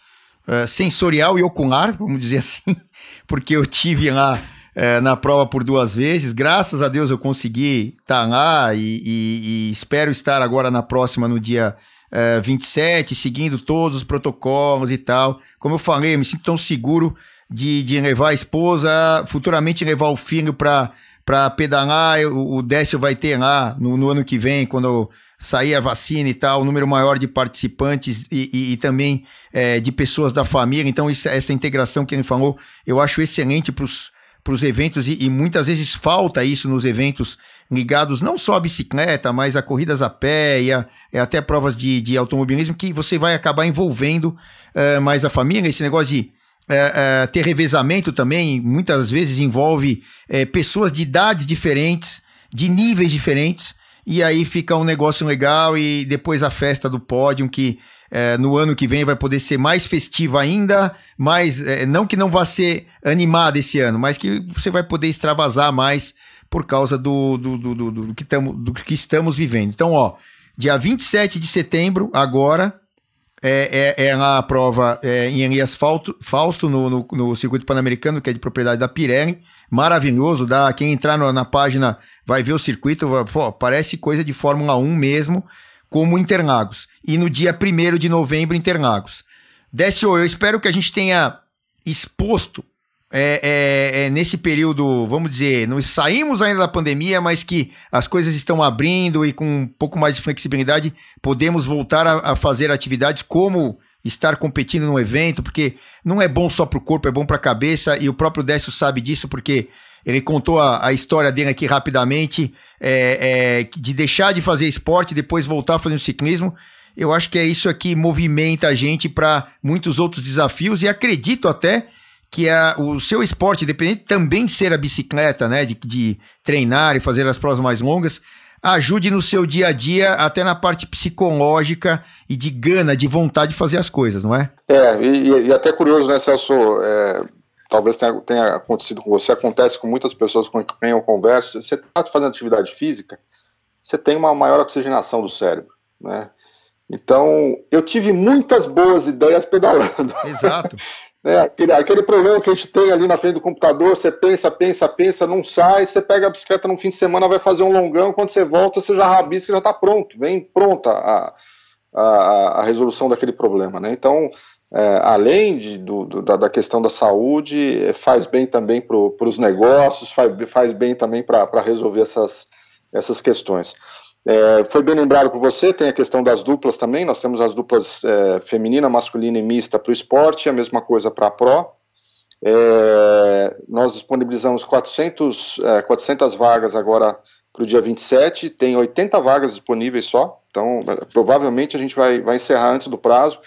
uh, sensorial e ocular, vamos dizer assim, porque eu tive lá uh, na prova por duas vezes. Graças a Deus eu consegui estar tá lá e, e, e, espero estar agora na próxima, no dia uh, 27, seguindo todos os protocolos e tal. Como eu falei, eu me sinto tão seguro de, de levar a esposa, futuramente levar o filho para para pedalar, o, Décio vai ter lá no, no ano que vem, quando sair a vacina e tal, um número maior de participantes e, e, e também é, de pessoas da família. Então, isso, essa integração que ele falou, eu acho excelente para os eventos e, e, muitas vezes falta isso nos eventos ligados não só à bicicleta, mas a corridas a pé e, a, e até provas de, de, automobilismo, que você vai acabar envolvendo é, mais a família. Esse negócio de é, é, ter revezamento também, muitas vezes envolve é, pessoas de idades diferentes, de níveis diferentes, e aí fica um negócio legal e depois a festa do pódio que é, no ano que vem vai poder ser mais festiva ainda, mas é, não que não vá ser animada esse ano, mas que você vai poder extravasar mais por causa do, do, do, do, do que, tamo, do que estamos vivendo. Então, ó, dia 27 de setembro, agora, é, é, é a prova é, em Elias Fausto, no, no, no, circuito pan-americano, que é de propriedade da Pirelli. Maravilhoso, dá, quem entrar no, na página vai ver o circuito, pô, parece coisa de Fórmula 1 mesmo, como Interlagos. E no dia 1 de novembro, Interlagos. Décio, eu espero que a gente tenha exposto é, é, é, nesse período, vamos dizer, nós saímos ainda da pandemia, mas que as coisas estão abrindo e com um pouco mais de flexibilidade podemos voltar a, a fazer atividades como estar competindo no evento, porque não é bom só para o corpo, é bom para a cabeça e o próprio Décio sabe disso porque ele contou a, a história dele aqui rapidamente é, é, de deixar de fazer esporte, depois voltar a fazer ciclismo. Eu acho que é isso aqui movimenta a gente para muitos outros desafios e acredito até que é o seu esporte, independente também ser a bicicleta, né, de, de treinar e fazer as provas mais longas, ajude no seu dia a dia, até na parte psicológica e de gana, de vontade de fazer as coisas, não é? É, e, e até curioso, né, Celso? É, talvez tenha, tenha, acontecido com você, acontece com muitas pessoas com quem eu converso. Você está fazendo atividade física, você tem uma maior oxigenação do cérebro, né? Então, eu tive muitas boas ideias pedalando. Exato. Né? Aquele, aquele problema que a gente tem ali na frente do computador, você pensa, pensa, pensa, não sai, você pega a bicicleta no fim de semana, vai fazer um longão, quando você volta, você já rabisca já está pronto, vem pronta a, a, a, resolução daquele problema. Né? Então, é, além de, do, do, da, da, questão da saúde, é, faz bem também para os negócios, faz, faz bem também para resolver essas, essas questões. É, foi bem lembrado por você, tem a questão das duplas também, nós temos as duplas é, feminina, masculina e mista para o esporte, a mesma coisa para a Pro. É, nós disponibilizamos 400, 400 é, vagas agora para o dia 27, tem 80 vagas disponíveis só, então é, provavelmente a gente vai, vai encerrar antes do prazo.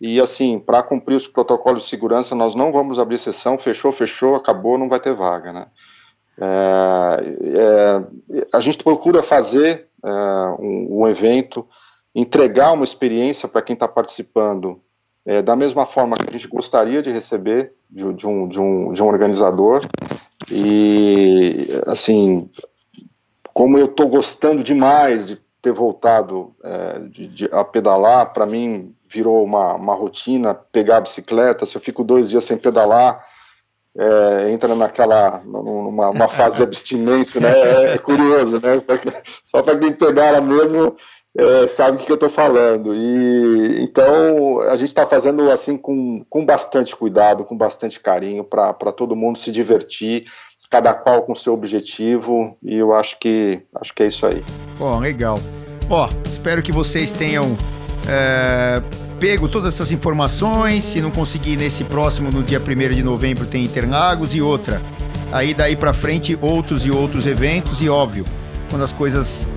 E assim, para cumprir os protocolos de segurança, nós não vamos abrir sessão, fechou, fechou, acabou, não vai ter vaga, né? É, é, a gente procura fazer uh, um, um, evento, entregar uma experiência para quem está participando é, da mesma forma que a gente gostaria de receber de, de, um, de, um, de um organizador. E, assim, como eu estou gostando demais de ter voltado é, de, de, a pedalar, para mim virou uma, uma rotina pegar a bicicleta. Se eu fico dois dias sem pedalar, é, entra naquela numa fase de abstinência, né? É, é curioso, né? Só para quem pedala mesmo é, sabe o que eu estou falando. E então a gente está fazendo assim com, com bastante cuidado, com bastante carinho para todo mundo se divertir, cada qual com seu objetivo. E eu acho que acho que é isso aí. Bom, legal. Ó, espero que vocês tenham é, pego todas essas informações. Se não conseguir nesse próximo, no dia 1 de novembro, tem Interlagos e outra. Aí daí para frente, outros e outros eventos, e óbvio, quando as coisas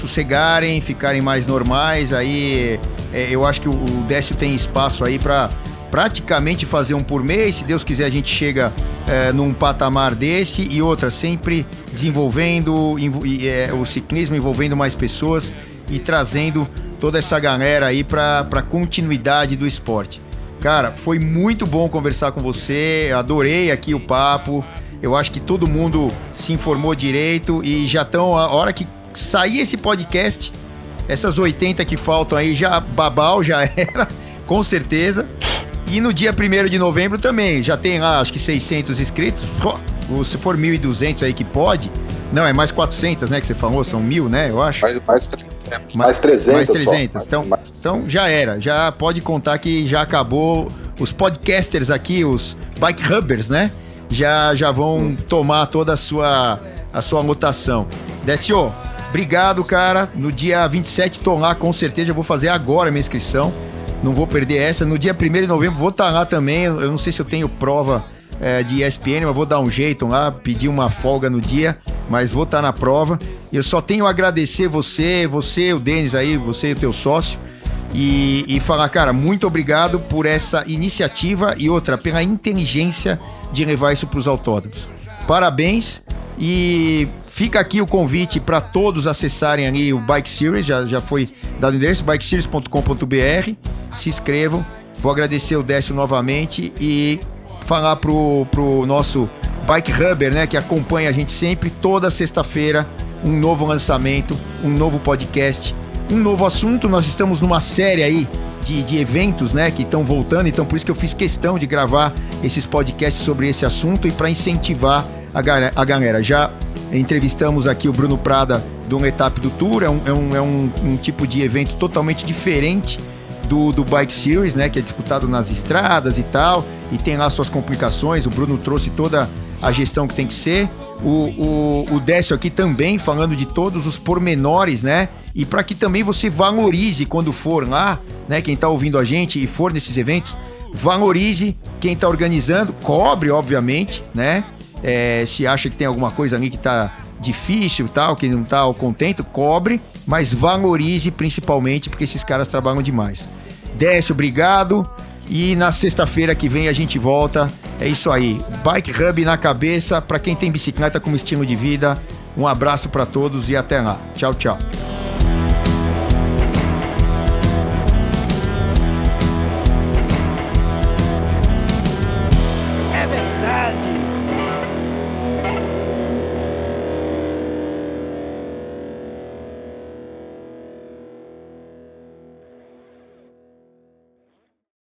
sossegarem, ficarem mais normais, aí é, eu acho que o, Décio tem espaço aí para praticamente fazer um por mês. Se Deus quiser, a gente chega é, num patamar desse e outra, sempre desenvolvendo é, o ciclismo, envolvendo mais pessoas e trazendo toda essa galera aí para continuidade do esporte. Cara, foi muito bom conversar com você, adorei aqui o papo. Eu acho que todo mundo se informou direito e já estão, a hora que sair esse podcast, essas 80 que faltam aí já babau, já era, com certeza. E no dia 1 de novembro também, já tem lá acho que 600 inscritos. Se for 1.200 aí que pode, não, é mais 400, né, que você falou, são mil, né, eu acho. Mais, mais, é, mais 300. Mais 300. Então, mais. então já era, já pode contar que já acabou. Os podcasters aqui, os bike hubbers, né, já, já vão hum. tomar toda a sua, a sua lotação. Décio, obrigado, cara. No dia 27 tô lá, com certeza, eu vou fazer agora a minha inscrição. Não vou perder essa. No dia 1 de novembro vou estar tá lá também. Eu não sei se eu tenho prova é, de ESPN, mas vou dar um jeito lá, pedir uma folga no dia, mas vou estar tá na prova. Eu só tenho a agradecer você, você, o Denis aí, você e o teu sócio, e, e falar, cara, muito obrigado por essa iniciativa e outra, pela inteligência de levar isso para os autódromos. Parabéns e fica aqui o convite para todos acessarem ali o Bike Series, já, já foi dado o endereço, bikeseries.com.br, se inscrevam. Vou agradecer o Décio novamente e falar pro, pro nosso Bike Hubber, né, que acompanha a gente sempre, toda sexta-feira, um novo lançamento, um novo podcast, um novo assunto. Nós estamos numa série aí de, de eventos, né, que estão voltando. Então, por isso que eu fiz questão de gravar esses podcasts sobre esse assunto e para incentivar a, a galera. Já entrevistamos aqui o Bruno Prada do Etap do Tour, é um, é um, é um, um tipo de evento totalmente diferente do, do Bike Series, né, que é disputado nas estradas e tal, e tem lá suas complicações. O Bruno trouxe toda a gestão que tem que ser. O, o, o Décio aqui também falando de todos os pormenores, né? E para que também você valorize quando for lá, né? Quem está ouvindo a gente e for nesses eventos, valorize quem está organizando, cobre, obviamente, né? É, se acha que tem alguma coisa ali que está difícil tal, que não está contente, cobre, mas valorize principalmente, porque esses caras trabalham demais. Décio, obrigado. E na sexta-feira que vem a gente volta. É isso aí. Bike Hub na cabeça para quem tem bicicleta como estilo de vida. Um abraço para todos e até lá. Tchau, tchau.